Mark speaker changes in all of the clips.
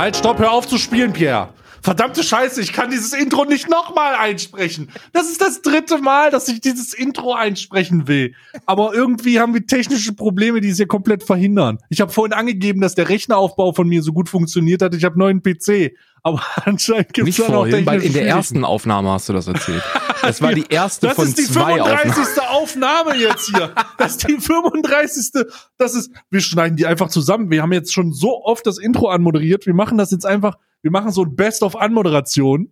Speaker 1: Halt, stopp, hör auf zu spielen, Pierre. Verdammte Scheiße, ich kann dieses Intro nicht nochmal einsprechen. Das ist das dritte Mal, dass ich dieses Intro einsprechen will. Aber irgendwie haben wir technische Probleme, die es hier komplett verhindern. Ich habe vorhin angegeben, dass der Rechneraufbau von mir so gut funktioniert hat. Ich habe neuen PC. Aber anscheinend gibt es
Speaker 2: dann auch vorhin, weil in der ersten Aufnahme hast du das erzählt. Das war die erste
Speaker 1: das
Speaker 2: von
Speaker 1: zwei
Speaker 2: Aufnahmen.
Speaker 1: Das ist die 35. Aufnahme jetzt hier. Das ist die 35. Das ist, wir schneiden die einfach zusammen. Wir haben jetzt schon so oft das Intro anmoderiert. Wir machen das jetzt einfach, wir machen so ein Best-of-Anmoderation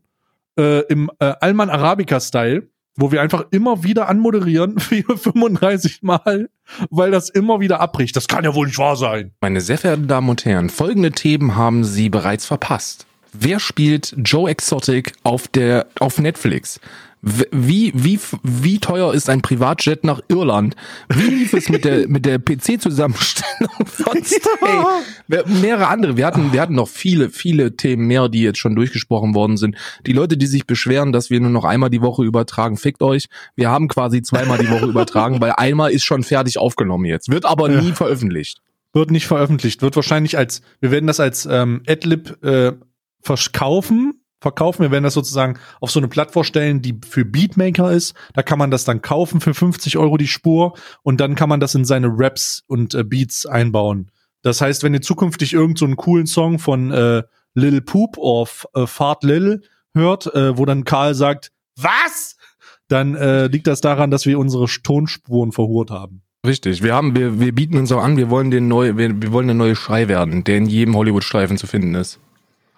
Speaker 1: äh, im äh, Alman Arabica-Style, wo wir einfach immer wieder anmoderieren, 35 Mal, weil das immer wieder abbricht. Das kann ja wohl nicht wahr sein.
Speaker 2: Meine sehr verehrten Damen und Herren, folgende Themen haben Sie bereits verpasst. Wer spielt Joe Exotic auf der auf Netflix? Wie, wie, wie teuer ist ein Privatjet nach Irland? Wie lief es mit der, mit der PC-Zusammenstellung von Stay? Mehrere andere. Wir hatten, wir hatten noch viele, viele Themen mehr, die jetzt schon durchgesprochen worden sind. Die Leute, die sich beschweren, dass wir nur noch einmal die Woche übertragen, fickt euch. Wir haben quasi zweimal die Woche übertragen, weil einmal ist schon fertig aufgenommen jetzt. Wird aber nie veröffentlicht.
Speaker 1: Wird nicht veröffentlicht. Wird wahrscheinlich als, wir werden das als ähm, Adlib äh, verkaufen, verkaufen. Wir werden das sozusagen auf so eine Plattform stellen, die für Beatmaker ist. Da kann man das dann kaufen für 50 Euro die Spur und dann kann man das in seine Raps und äh, Beats einbauen. Das heißt, wenn ihr zukünftig irgendeinen so coolen Song von äh, Lil Poop auf äh, Fart Lil hört, äh, wo dann Karl sagt, was? Dann äh, liegt das daran, dass wir unsere Tonspuren verhurt haben.
Speaker 2: Richtig, wir haben, wir, wir bieten uns auch an, wir wollen den neu, wir, wir wollen der neue Schrei werden, der in jedem Hollywood-Streifen zu finden ist.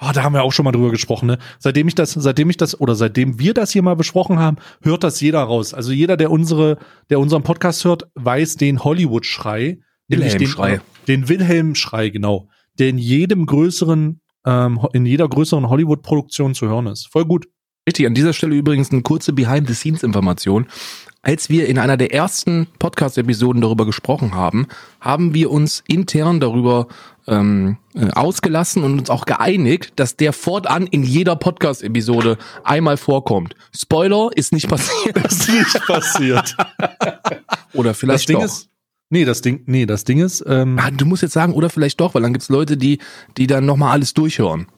Speaker 1: Oh, da haben wir auch schon mal drüber gesprochen, ne? Seitdem ich das, seitdem ich das, oder seitdem wir das hier mal besprochen haben, hört das jeder raus. Also jeder, der unsere, der unseren Podcast hört, weiß den Hollywood-Schrei.
Speaker 2: Wilhelm-Schrei.
Speaker 1: Den, den Wilhelm-Schrei, genau. Der in jedem größeren, ähm, in jeder größeren Hollywood-Produktion zu hören ist. Voll gut.
Speaker 2: Richtig, an dieser Stelle übrigens eine kurze Behind-the-Scenes-Information. Als wir in einer der ersten Podcast-Episoden darüber gesprochen haben, haben wir uns intern darüber ähm, äh, ausgelassen und uns auch geeinigt, dass der fortan in jeder Podcast-Episode einmal vorkommt. Spoiler ist nicht passiert.
Speaker 1: ist nicht passiert.
Speaker 2: Oder vielleicht
Speaker 1: das Ding
Speaker 2: doch.
Speaker 1: Ist, nee, das Ding, nee, das Ding ist. Ähm,
Speaker 2: ah, du musst jetzt sagen, oder vielleicht doch, weil dann gibt's Leute, die, die dann nochmal alles durchhören.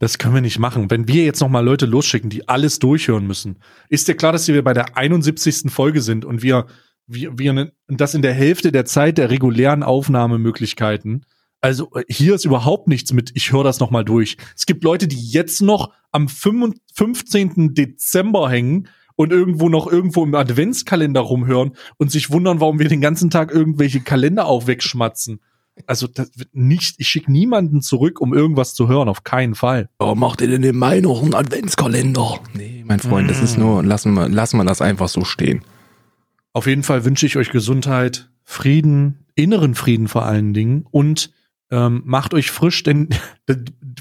Speaker 1: Das können wir nicht machen. Wenn wir jetzt nochmal Leute losschicken, die alles durchhören müssen, ist dir klar, dass wir bei der 71. Folge sind und wir, wir, wir ne, das in der Hälfte der Zeit der regulären Aufnahmemöglichkeiten also hier ist überhaupt nichts mit, ich höre das nochmal durch. Es gibt Leute, die jetzt noch am 15. Dezember hängen und irgendwo noch irgendwo im Adventskalender rumhören und sich wundern, warum wir den ganzen Tag irgendwelche Kalender auch wegschmatzen. Also das wird nicht, ich schicke niemanden zurück, um irgendwas zu hören, auf keinen Fall.
Speaker 2: Warum macht ihr denn im Mai noch einen Adventskalender? Nee, mein Freund, das ist nur, lassen wir, lassen wir das einfach so stehen.
Speaker 1: Auf jeden Fall wünsche ich euch Gesundheit, Frieden, inneren Frieden vor allen Dingen und ähm, macht euch frisch, denn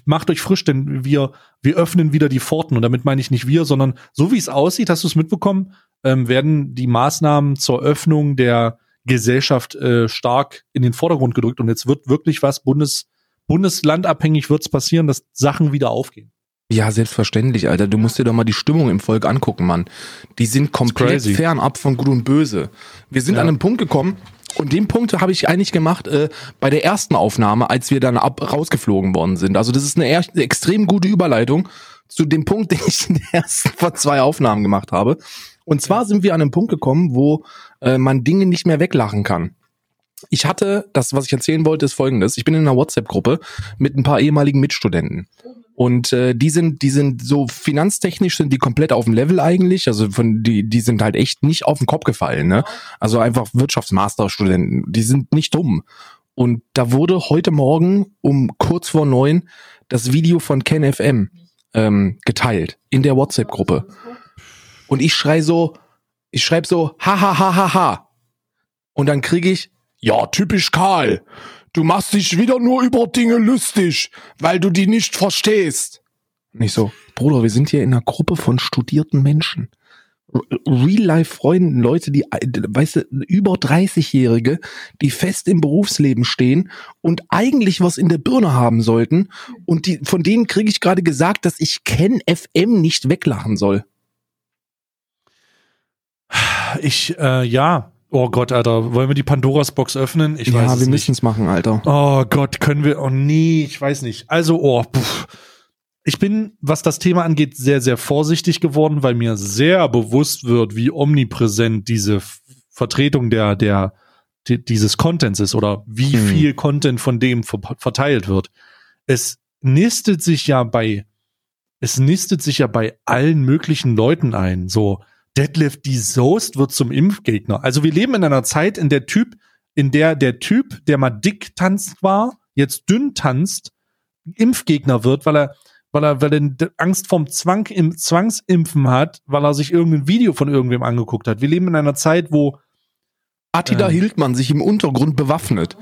Speaker 1: macht euch frisch, denn wir wir öffnen wieder die Pforten und damit meine ich nicht wir, sondern so wie es aussieht, hast du es mitbekommen, ähm, werden die Maßnahmen zur Öffnung der Gesellschaft äh, stark in den Vordergrund gedrückt und jetzt wird wirklich was Bundes Bundeslandabhängig wird's passieren, dass Sachen wieder aufgehen.
Speaker 2: Ja, selbstverständlich, Alter. Du musst dir doch mal die Stimmung im Volk angucken, Mann. Die sind komplett fernab von Gut und Böse. Wir sind ja. an einem Punkt gekommen, und den Punkt habe ich eigentlich gemacht äh, bei der ersten Aufnahme, als wir dann ab rausgeflogen worden sind. Also das ist eine, eine extrem gute Überleitung zu dem Punkt, den ich in den ersten von zwei Aufnahmen gemacht habe. Und zwar sind wir an einem Punkt gekommen, wo äh, man Dinge nicht mehr weglachen kann. Ich hatte, das, was ich erzählen wollte, ist folgendes. Ich bin in einer WhatsApp-Gruppe mit ein paar ehemaligen Mitstudenten. Und äh, die sind, die sind so finanztechnisch sind die komplett auf dem Level eigentlich. Also von die, die sind halt echt nicht auf den Kopf gefallen, ne? Also einfach Wirtschaftsmasterstudenten. Die sind nicht dumm. Und da wurde heute Morgen um kurz vor neun das Video von Ken FM ähm, geteilt in der WhatsApp-Gruppe. Und ich schrei so, ich schreibe so, ha ha ha ha ha. Und dann kriege ich, ja, typisch Karl. Du machst dich wieder nur über Dinge lustig, weil du die nicht verstehst. Nicht so, Bruder, wir sind hier in einer Gruppe von studierten Menschen. Real-Life-Freunden, Leute, die, weißt du, über 30-Jährige, die fest im Berufsleben stehen und eigentlich was in der Birne haben sollten. Und die, von denen kriege ich gerade gesagt, dass ich Ken FM nicht weglachen soll.
Speaker 1: Ich, äh, ja, Oh Gott, Alter, wollen wir die Pandoras Box öffnen?
Speaker 2: Ich weiß ja, wir müssen es machen, Alter.
Speaker 1: Oh Gott, können wir? Oh nee, ich weiß nicht. Also, oh, pff. ich bin, was das Thema angeht, sehr, sehr vorsichtig geworden, weil mir sehr bewusst wird, wie omnipräsent diese Vertretung der, der, dieses Contents ist oder wie hm. viel Content von dem verteilt wird. Es nistet sich ja bei, es nistet sich ja bei allen möglichen Leuten ein. So, Deadlift die wird zum Impfgegner. Also wir leben in einer Zeit, in der Typ, in der der Typ, der mal dick tanzt war, jetzt dünn tanzt, Impfgegner wird, weil er, weil er, weil er Angst vom Zwang im Zwangsimpfen hat, weil er sich irgendein Video von irgendwem angeguckt hat. Wir leben in einer Zeit, wo
Speaker 2: Attila ähm, Hildmann sich im Untergrund bewaffnet.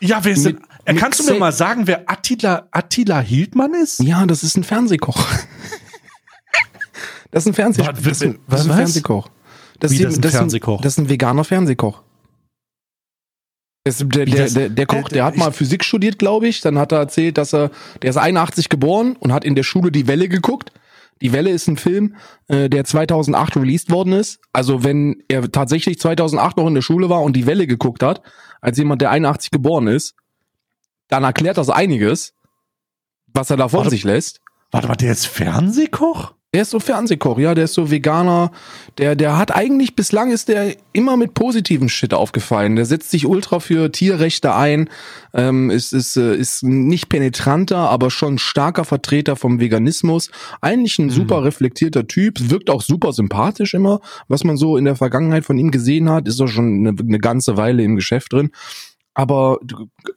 Speaker 1: Ja, wer ist denn, mit kannst du mir mal sagen, wer Attila, Attila Hildmann ist?
Speaker 2: Ja, das ist ein Fernsehkoch. Das ist ein Fernseh was, das ist ein, das ist ein Fernsehkoch. Das
Speaker 1: Wie, ist, das, ein das, Fernsehkoch?
Speaker 2: das ist ein veganer Fernsehkoch. Der, der, der, der, Koch, der, hat mal Physik studiert, glaube ich. Dann hat er erzählt, dass er, der ist 81 geboren und hat in der Schule die Welle geguckt. Die Welle ist ein Film, äh, der 2008 released worden ist. Also wenn er tatsächlich 2008 noch in der Schule war und die Welle geguckt hat, als jemand, der 81 geboren ist, dann erklärt das einiges, was er da von sich lässt.
Speaker 1: Warte mal, der ist Fernsehkoch?
Speaker 2: Der ist so Fernsehkoch, ja, der ist so Veganer. Der, der hat eigentlich, bislang ist der immer mit positiven Shit aufgefallen. Der setzt sich ultra für Tierrechte ein, ähm, ist, ist, äh, ist nicht penetranter, aber schon starker Vertreter vom Veganismus. Eigentlich ein mhm. super reflektierter Typ, wirkt auch super sympathisch immer, was man so in der Vergangenheit von ihm gesehen hat, ist auch schon eine, eine ganze Weile im Geschäft drin aber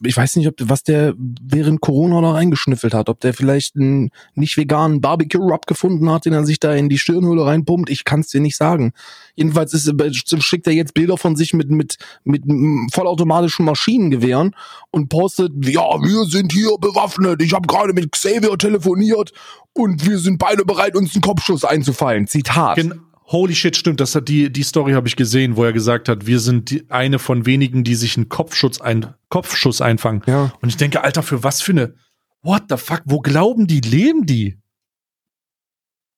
Speaker 2: ich weiß nicht, ob was der während Corona da reingeschnüffelt hat, ob der vielleicht einen nicht veganen Barbecue Rub gefunden hat, den er sich da in die Stirnhöhle reinpumpt. Ich kann es dir nicht sagen. Jedenfalls ist, schickt er jetzt Bilder von sich mit mit mit vollautomatischen Maschinengewehren und postet, ja, wir sind hier bewaffnet. Ich habe gerade mit Xavier telefoniert und wir sind beide bereit, uns einen Kopfschuss einzufallen. Zitat.
Speaker 1: Gen Holy shit, stimmt. Das hat die, die Story habe ich gesehen, wo er gesagt hat, wir sind die, eine von wenigen, die sich einen Kopfschutz ein, Kopfschuss einfangen.
Speaker 2: Ja.
Speaker 1: Und ich denke, Alter, für was für eine, what the fuck, wo glauben die, leben die?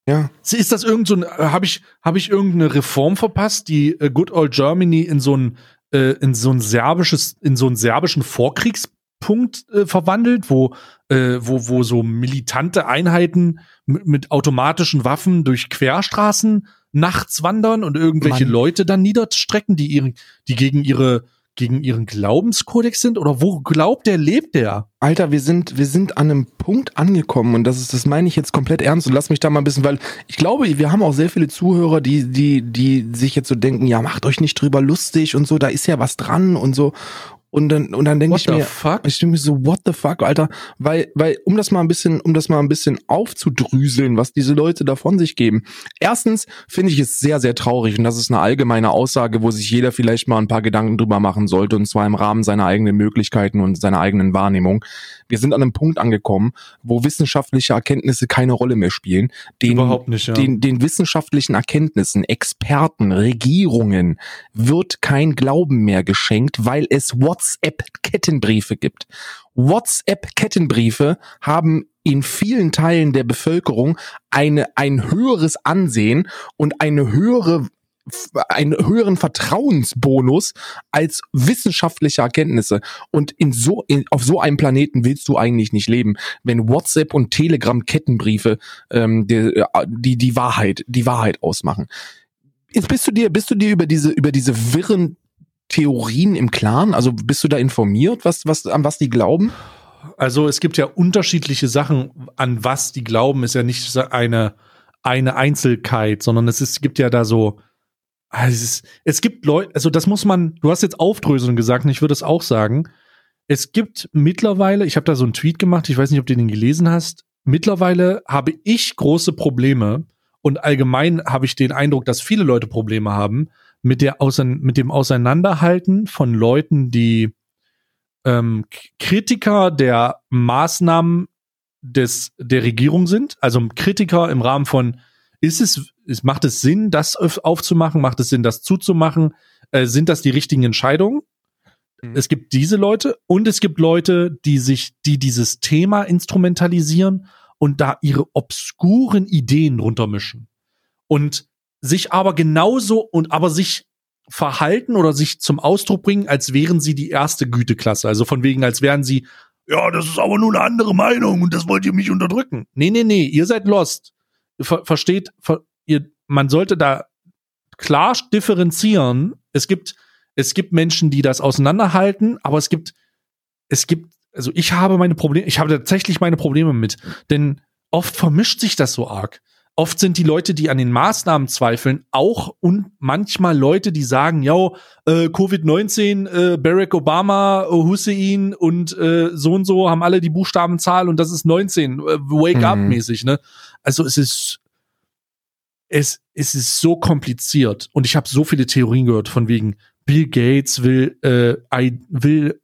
Speaker 2: Ja.
Speaker 1: Ist das irgend so ein, äh, habe ich, habe ich irgendeine Reform verpasst, die uh, Good Old Germany in so ein, äh, in so ein serbisches, in so einen serbischen Vorkriegspunkt äh, verwandelt, wo, äh, wo, wo so militante Einheiten mit, mit automatischen Waffen durch Querstraßen nachts wandern und irgendwelche Mann. Leute dann niederstrecken, die ihren, die gegen ihre gegen ihren Glaubenskodex sind oder wo glaubt der lebt der?
Speaker 2: Alter, wir sind wir sind an einem Punkt angekommen und das ist das meine ich jetzt komplett ernst und lass mich da mal ein bisschen, weil ich glaube, wir haben auch sehr viele Zuhörer, die die die sich jetzt so denken, ja, macht euch nicht drüber lustig und so, da ist ja was dran und so und dann, und dann denke ich mir,
Speaker 1: fuck?
Speaker 2: ich denke mir so, what the fuck, Alter? Weil, weil, um das mal ein bisschen, um das mal ein bisschen aufzudrüseln, was diese Leute da von sich geben. Erstens finde ich es sehr, sehr traurig und das ist eine allgemeine Aussage, wo sich jeder vielleicht mal ein paar Gedanken drüber machen sollte und zwar im Rahmen seiner eigenen Möglichkeiten und seiner eigenen Wahrnehmung. Wir sind an einem Punkt angekommen, wo wissenschaftliche Erkenntnisse keine Rolle mehr spielen. Den,
Speaker 1: Überhaupt nicht, ja.
Speaker 2: Den, den wissenschaftlichen Erkenntnissen, Experten, Regierungen wird kein Glauben mehr geschenkt, weil es WhatsApp-Kettenbriefe gibt. WhatsApp-Kettenbriefe haben in vielen Teilen der Bevölkerung eine, ein höheres Ansehen und eine höhere einen höheren Vertrauensbonus als wissenschaftliche Erkenntnisse. Und in so, in, auf so einem Planeten willst du eigentlich nicht leben, wenn WhatsApp und Telegram Kettenbriefe ähm, die, die, die Wahrheit, die Wahrheit ausmachen. Jetzt bist du dir, bist du dir über diese, über diese wirren Theorien im Klaren? Also bist du da informiert, was, was, an was die glauben?
Speaker 1: Also es gibt ja unterschiedliche Sachen, an was die glauben, ist ja nicht eine, eine Einzelkeit, sondern es ist, gibt ja da so also es, ist, es gibt Leute, also das muss man, du hast jetzt Aufdröseln gesagt und ich würde es auch sagen. Es gibt mittlerweile, ich habe da so einen Tweet gemacht, ich weiß nicht, ob du den gelesen hast. Mittlerweile habe ich große Probleme und allgemein habe ich den Eindruck, dass viele Leute Probleme haben mit, der mit dem Auseinanderhalten von Leuten, die ähm, Kritiker der Maßnahmen des, der Regierung sind, also Kritiker im Rahmen von ist es, ist, macht es Sinn, das aufzumachen? Macht es Sinn, das zuzumachen? Äh, sind das die richtigen Entscheidungen? Mhm. Es gibt diese Leute und es gibt Leute, die sich, die dieses Thema instrumentalisieren und da ihre obskuren Ideen runtermischen. Und sich aber genauso und aber sich verhalten oder sich zum Ausdruck bringen, als wären sie die erste Güteklasse. Also von wegen, als wären sie, ja, das ist aber nur eine andere Meinung und das wollt ihr mich unterdrücken. Nee, nee, nee, ihr seid lost. Ver versteht, ver ihr, man sollte da klar differenzieren. Es gibt, es gibt Menschen, die das auseinanderhalten, aber es gibt, es gibt, also ich habe meine Probleme, ich habe tatsächlich meine Probleme mit, denn oft vermischt sich das so arg. Oft sind die Leute, die an den Maßnahmen zweifeln, auch und manchmal Leute, die sagen, ja, äh, Covid-19, äh, Barack Obama, äh, Hussein und äh, so und so haben alle die Buchstabenzahl und das ist 19, äh, wake up mhm. mäßig, ne? Also es ist es, es ist so kompliziert und ich habe so viele Theorien gehört von wegen Bill Gates will äh, will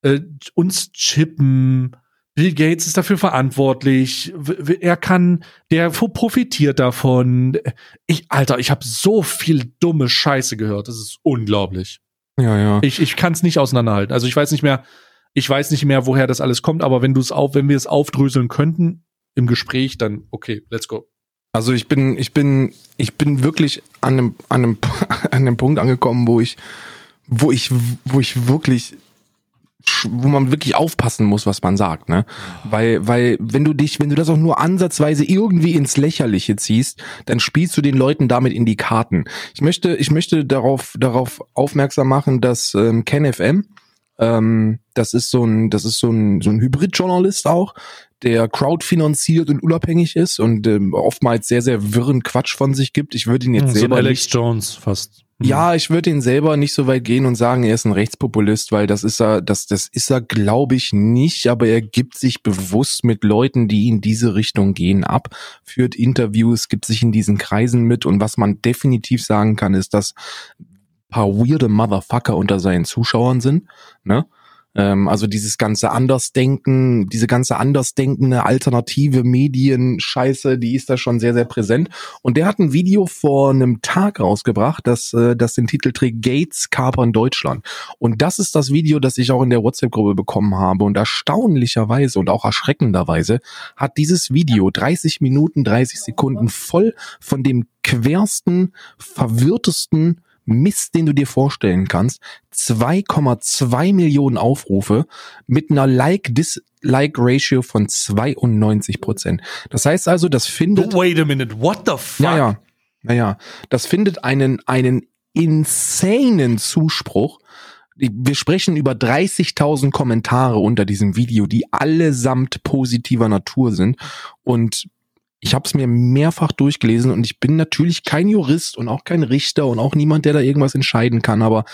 Speaker 1: äh, uns chippen. Bill Gates ist dafür verantwortlich. Er kann, der profitiert davon. Ich, Alter, ich habe so viel dumme Scheiße gehört. Das ist unglaublich.
Speaker 2: Ja, ja.
Speaker 1: Ich, ich kann es nicht auseinanderhalten. Also ich weiß nicht mehr, ich weiß nicht mehr, woher das alles kommt. Aber wenn du es auf, wenn wir es aufdröseln könnten im Gespräch, dann okay, let's go.
Speaker 2: Also ich bin, ich bin, ich bin wirklich an einem, an einem, an einem Punkt angekommen, wo ich, wo ich, wo ich wirklich, wo man wirklich aufpassen muss, was man sagt, ne? Weil, weil, wenn du dich, wenn du das auch nur ansatzweise irgendwie ins Lächerliche ziehst, dann spielst du den Leuten damit in die Karten. Ich möchte, ich möchte darauf, darauf aufmerksam machen, dass ähm, KenFM, ähm, das ist so ein, das ist so ein, so ein Hybrid-Journalist auch, der crowdfinanziert und unabhängig ist und ähm, oftmals sehr, sehr wirren Quatsch von sich gibt. Ich würde ihn jetzt
Speaker 1: so
Speaker 2: selber.
Speaker 1: Alex nicht, Jones fast.
Speaker 2: Mhm. Ja, ich würde ihn selber nicht so weit gehen und sagen, er ist ein Rechtspopulist, weil das ist er, das, das ist er, glaube ich, nicht, aber er gibt sich bewusst mit Leuten, die in diese Richtung gehen, ab, führt Interviews, gibt sich in diesen Kreisen mit und was man definitiv sagen kann, ist, dass paar weirde Motherfucker unter seinen Zuschauern sind, ne? Ähm, also dieses ganze Andersdenken, diese ganze andersdenkende alternative Medien-Scheiße, die ist da schon sehr, sehr präsent. Und der hat ein Video vor einem Tag rausgebracht, das, äh, das den Titel trägt Gates kapern Deutschland. Und das ist das Video, das ich auch in der WhatsApp-Gruppe bekommen habe. Und erstaunlicherweise und auch erschreckenderweise hat dieses Video 30 Minuten, 30 Sekunden voll von dem quersten, verwirrtesten Mist, den du dir vorstellen kannst. 2,2 Millionen Aufrufe mit einer Like-Dislike-Ratio von 92 Prozent. Das heißt also, das findet.
Speaker 1: Wait a minute, what the fuck?
Speaker 2: Naja, naja, das findet einen, einen insanen Zuspruch. Wir sprechen über 30.000 Kommentare unter diesem Video, die allesamt positiver Natur sind. Und ich habe es mir mehrfach durchgelesen und ich bin natürlich kein Jurist und auch kein Richter und auch niemand, der da irgendwas entscheiden kann, aber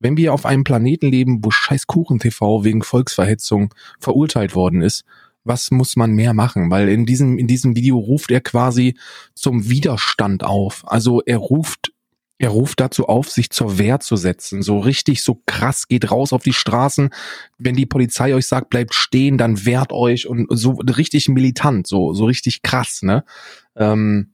Speaker 2: wenn wir auf einem Planeten leben, wo scheiß Kuchen TV wegen Volksverhetzung verurteilt worden ist, was muss man mehr machen? Weil in diesem, in diesem Video ruft er quasi zum Widerstand auf. Also er ruft er ruft dazu auf, sich zur Wehr zu setzen. So richtig, so krass, geht raus auf die Straßen. Wenn die Polizei euch sagt, bleibt stehen, dann wehrt euch und so richtig militant, so, so richtig krass, ne? Ähm,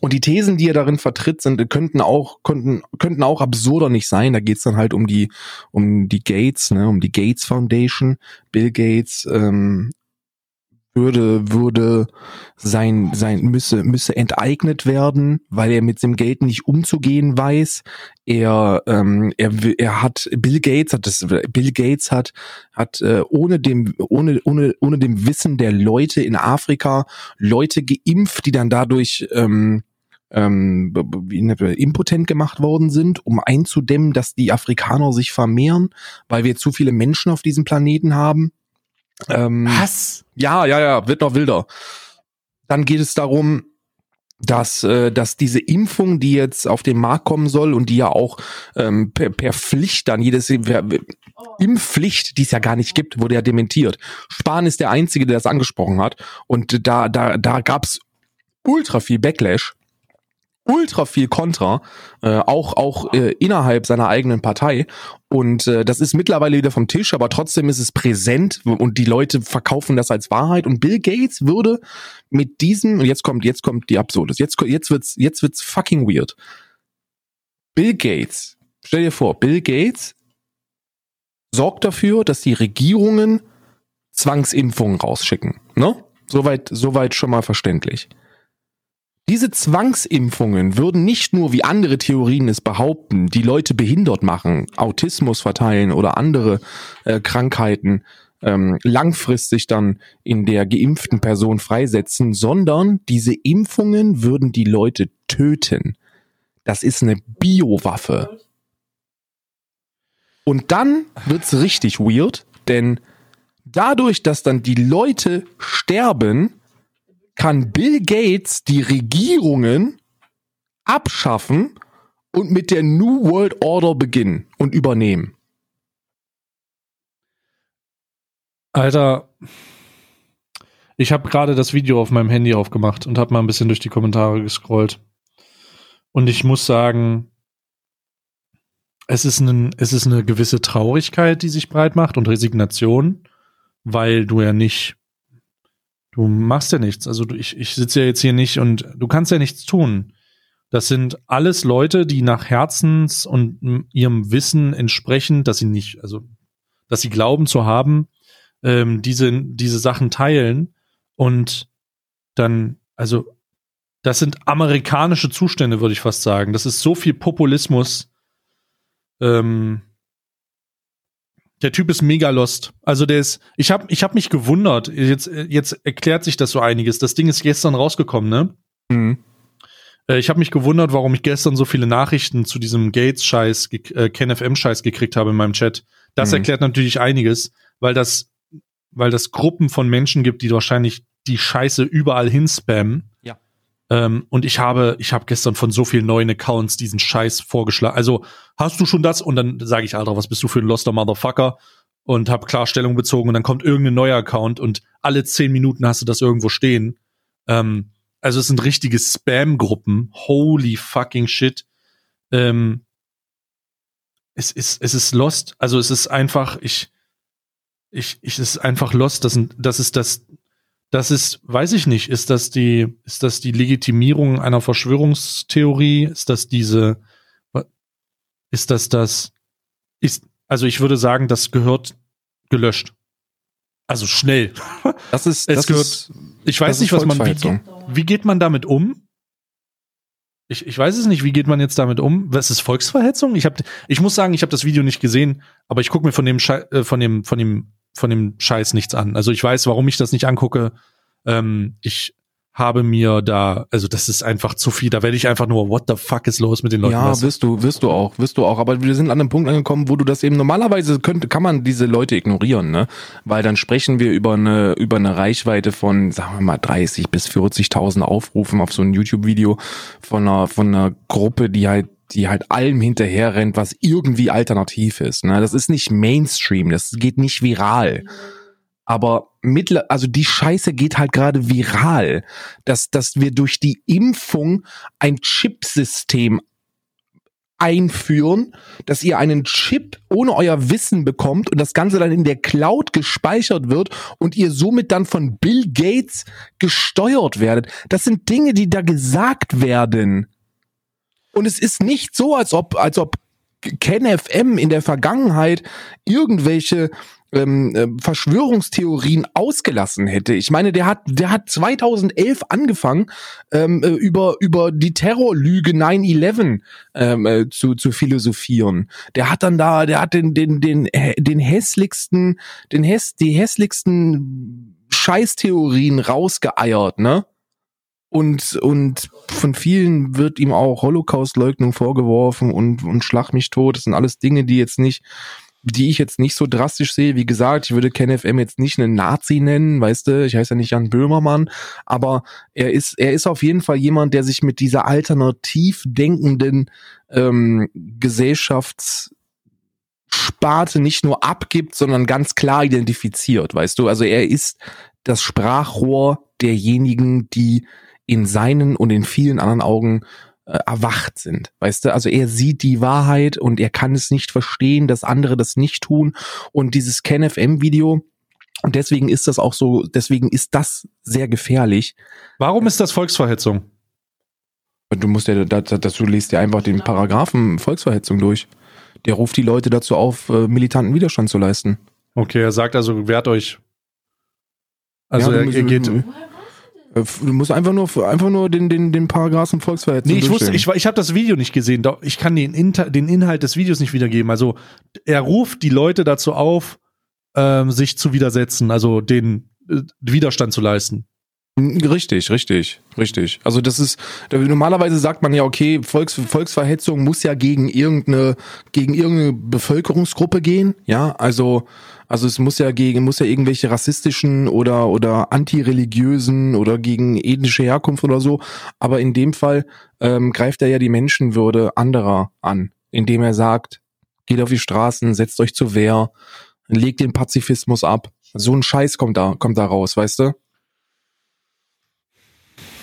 Speaker 2: und die Thesen, die er darin vertritt, sind, könnten auch, könnten, könnten auch absurder nicht sein. Da geht's dann halt um die, um die Gates, ne, um die Gates Foundation, Bill Gates, ähm, würde, würde sein, sein, müsse, müsse enteignet werden, weil er mit dem Geld nicht umzugehen weiß. Er, ähm, er, er hat, Bill Gates hat das, Bill Gates hat, hat, äh, ohne dem, ohne, ohne, ohne dem Wissen der Leute in Afrika Leute geimpft, die dann dadurch, ähm, ähm, impotent gemacht worden sind, um einzudämmen, dass die Afrikaner sich vermehren, weil wir zu viele Menschen auf diesem Planeten haben.
Speaker 1: Ähm, Was?
Speaker 2: Ja, ja, ja, wird noch wilder. Dann geht es darum, dass, äh, dass diese Impfung, die jetzt auf den Markt kommen soll und die ja auch ähm, per, per Pflicht dann jedes per, Impfpflicht, die es ja gar nicht gibt, wurde ja dementiert. Spahn ist der Einzige, der das angesprochen hat. Und da, da, da gab's ultra viel Backlash ultra viel Kontra, äh, auch auch äh, innerhalb seiner eigenen Partei. Und äh, das ist mittlerweile wieder vom Tisch, aber trotzdem ist es präsent und die Leute verkaufen das als Wahrheit. Und Bill Gates würde mit diesem, und jetzt kommt, jetzt kommt die Absurdes, jetzt, jetzt wird's, jetzt wird's fucking weird. Bill Gates, stell dir vor, Bill Gates sorgt dafür, dass die Regierungen Zwangsimpfungen rausschicken. Ne? Soweit, soweit schon mal verständlich. Diese Zwangsimpfungen würden nicht nur, wie andere Theorien es behaupten, die Leute behindert machen, Autismus verteilen oder andere äh, Krankheiten ähm, langfristig dann in der geimpften Person freisetzen, sondern diese Impfungen würden die Leute töten. Das ist eine Biowaffe. Und dann wird's richtig weird, denn dadurch, dass dann die Leute sterben, kann Bill Gates die Regierungen abschaffen und mit der New World Order beginnen und übernehmen.
Speaker 1: Alter, ich habe gerade das Video auf meinem Handy aufgemacht und habe mal ein bisschen durch die Kommentare gescrollt. Und ich muss sagen, es ist, ein, es ist eine gewisse Traurigkeit, die sich breit macht und Resignation, weil du ja nicht Du machst ja nichts. Also du, ich, ich sitze ja jetzt hier nicht und du kannst ja nichts tun. Das sind alles Leute, die nach Herzens und ihrem Wissen entsprechend, dass sie nicht, also dass sie glauben zu haben, ähm, diese, diese Sachen teilen und dann, also das sind amerikanische Zustände, würde ich fast sagen. Das ist so viel Populismus. Ähm, der Typ ist mega lost. Also der ist, ich habe ich hab mich gewundert. Jetzt, jetzt erklärt sich das so einiges. Das Ding ist gestern rausgekommen, ne? Mhm. Äh, ich habe mich gewundert, warum ich gestern so viele Nachrichten zu diesem Gates-Scheiß, äh, KenFM-Scheiß gekriegt habe in meinem Chat. Das mhm. erklärt natürlich einiges, weil das, weil das Gruppen von Menschen gibt, die wahrscheinlich die Scheiße überall hin spammen. Ähm, und ich habe, ich habe gestern von so vielen neuen Accounts diesen Scheiß vorgeschlagen. Also hast du schon das? Und dann sage ich, Alter, was bist du für ein loster Motherfucker? Und habe Klarstellung bezogen und dann kommt irgendein neuer Account und alle zehn Minuten hast du das irgendwo stehen. Ähm, also es sind richtige Spam-Gruppen. Holy fucking shit. Ähm, es ist, es ist lost. Also es ist einfach, ich, ich, ich, es ist einfach lost. Das, das ist das, das ist, weiß ich nicht, ist das die, ist das die Legitimierung einer Verschwörungstheorie? Ist das diese, ist das das, ist, also ich würde sagen, das gehört gelöscht. Also schnell.
Speaker 2: Das ist,
Speaker 1: es
Speaker 2: das
Speaker 1: gehört,
Speaker 2: ist,
Speaker 1: ich weiß nicht, was man, wie, wie geht man damit um? Ich, ich weiß es nicht, wie geht man jetzt damit um? Was ist Volksverhetzung? Ich, hab, ich muss sagen, ich habe das Video nicht gesehen, aber ich gucke mir von dem, Schei äh, von dem, von dem von dem Scheiß nichts an. Also ich weiß, warum ich das nicht angucke. Ähm, ich habe mir da, also das ist einfach zu viel. Da werde ich einfach nur, what the fuck ist los mit den Leuten?
Speaker 2: Ja, wirst du, wirst du auch, wirst du auch. Aber wir sind an einem Punkt angekommen, wo du das eben normalerweise könnte, kann man diese Leute ignorieren, ne? Weil dann sprechen wir über eine, über eine Reichweite von, sagen wir mal, 30 bis 40.000 Aufrufen auf so ein YouTube-Video von einer, von einer Gruppe, die halt die halt allem hinterher rennt, was irgendwie alternativ ist. Ne? Das ist nicht Mainstream, das geht nicht viral. Aber mittler, also die Scheiße geht halt gerade viral, dass, dass wir durch die Impfung ein Chipsystem einführen, dass ihr einen Chip ohne euer Wissen bekommt und das Ganze dann in der Cloud gespeichert wird und ihr somit dann von Bill Gates gesteuert werdet. Das sind Dinge, die da gesagt werden. Und es ist nicht so, als ob, als ob Ken FM in der Vergangenheit irgendwelche ähm, äh, Verschwörungstheorien ausgelassen hätte. Ich meine, der hat, der hat 2011 angefangen, ähm, äh, über, über die Terrorlüge 9-11 ähm, äh, zu, zu philosophieren. Der hat dann da, der hat den, den, den, den hässlichsten, den häss, die hässlichsten Scheißtheorien rausgeeiert, ne? Und, und von vielen wird ihm auch Holocaust-Leugnung vorgeworfen und, und Schlag mich tot. Das sind alles Dinge, die jetzt nicht, die ich jetzt nicht so drastisch sehe. Wie gesagt, ich würde KenFM jetzt nicht einen Nazi nennen, weißt du, ich heiße ja nicht Jan Böhmermann, aber er ist, er ist auf jeden Fall jemand, der sich mit dieser alternativ denkenden ähm, Gesellschaftssparte nicht nur abgibt, sondern ganz klar identifiziert, weißt du? Also er ist das Sprachrohr derjenigen, die in seinen und in vielen anderen Augen äh, erwacht sind. Weißt du, also er sieht die Wahrheit und er kann es nicht verstehen, dass andere das nicht tun. Und dieses KenFM-Video, und deswegen ist das auch so, deswegen ist das sehr gefährlich.
Speaker 1: Warum ist das Volksverhetzung?
Speaker 2: Du musst ja, dazu liest ja einfach den Paragraphen Volksverhetzung durch. Der ruft die Leute dazu auf, äh, militanten Widerstand zu leisten.
Speaker 1: Okay, er sagt also, wehrt euch. Also ja, er, er geht.
Speaker 2: Äh, du musst einfach nur, einfach nur den, den, den Paragraphen Volksverhetzung
Speaker 1: Nee, ich wusste, ich, ich habe das Video nicht gesehen. Ich kann den, Inter den Inhalt des Videos nicht wiedergeben. Also, er ruft die Leute dazu auf, ähm, sich zu widersetzen, also den äh, Widerstand zu leisten.
Speaker 2: Richtig, richtig, richtig. Also das ist normalerweise sagt man ja, okay, Volks, Volksverhetzung muss ja gegen irgendeine gegen irgendeine Bevölkerungsgruppe gehen, ja, also also es muss ja gegen muss ja irgendwelche rassistischen oder oder antireligiösen oder gegen ethnische Herkunft oder so, aber in dem Fall ähm, greift er ja die Menschenwürde anderer an, indem er sagt, geht auf die Straßen, setzt euch zur Wehr, legt den Pazifismus ab. So ein Scheiß kommt da kommt da raus, weißt du?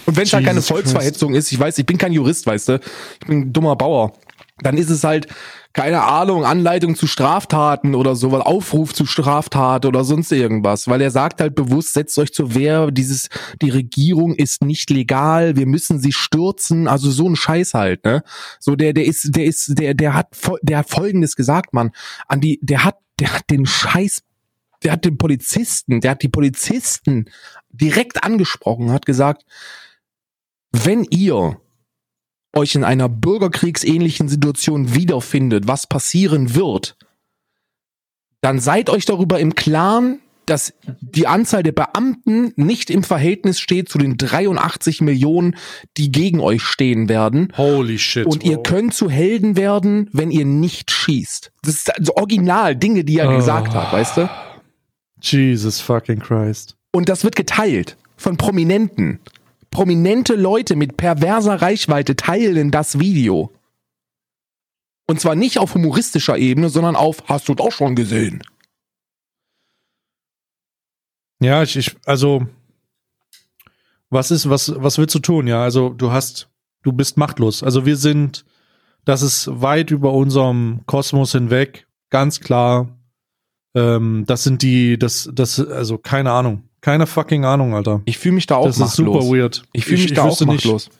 Speaker 2: Und wenn es halt keine Volksverhetzung Christ. ist, ich weiß, ich bin kein Jurist, weißt du, ich bin ein dummer Bauer, dann ist es halt, keine Ahnung, Anleitung zu Straftaten oder so, weil Aufruf zu Straftat oder sonst irgendwas, weil er sagt halt bewusst, setzt euch zur Wehr, dieses, die Regierung ist nicht legal, wir müssen sie stürzen, also so ein Scheiß halt, ne? So, der, der ist, der ist, der, der hat, der hat Folgendes gesagt, Mann, an die, der hat, der hat den Scheiß der hat den Polizisten, der hat die Polizisten direkt angesprochen, hat gesagt, wenn ihr euch in einer bürgerkriegsähnlichen Situation wiederfindet, was passieren wird, dann seid euch darüber im Klaren, dass die Anzahl der Beamten nicht im Verhältnis steht zu den 83 Millionen, die gegen euch stehen werden.
Speaker 1: Holy shit.
Speaker 2: Und ihr könnt zu Helden werden, wenn ihr nicht schießt. Das ist also original Dinge, die er oh. gesagt hat, weißt du?
Speaker 1: Jesus fucking Christ.
Speaker 2: Und das wird geteilt von Prominenten prominente Leute mit perverser Reichweite teilen das Video. Und zwar nicht auf humoristischer Ebene, sondern auf, hast du doch schon gesehen.
Speaker 1: Ja, ich, ich, also, was ist, was, was willst du tun? Ja, also, du hast, du bist machtlos. Also, wir sind, das ist weit über unserem Kosmos hinweg, ganz klar. Ähm, das sind die, das, das, also, keine Ahnung. Keine fucking Ahnung, Alter.
Speaker 2: Ich fühle mich da auch
Speaker 1: das machtlos. Das ist super weird.
Speaker 2: Ich fühle mich ich, da ich auch machtlos. Nicht.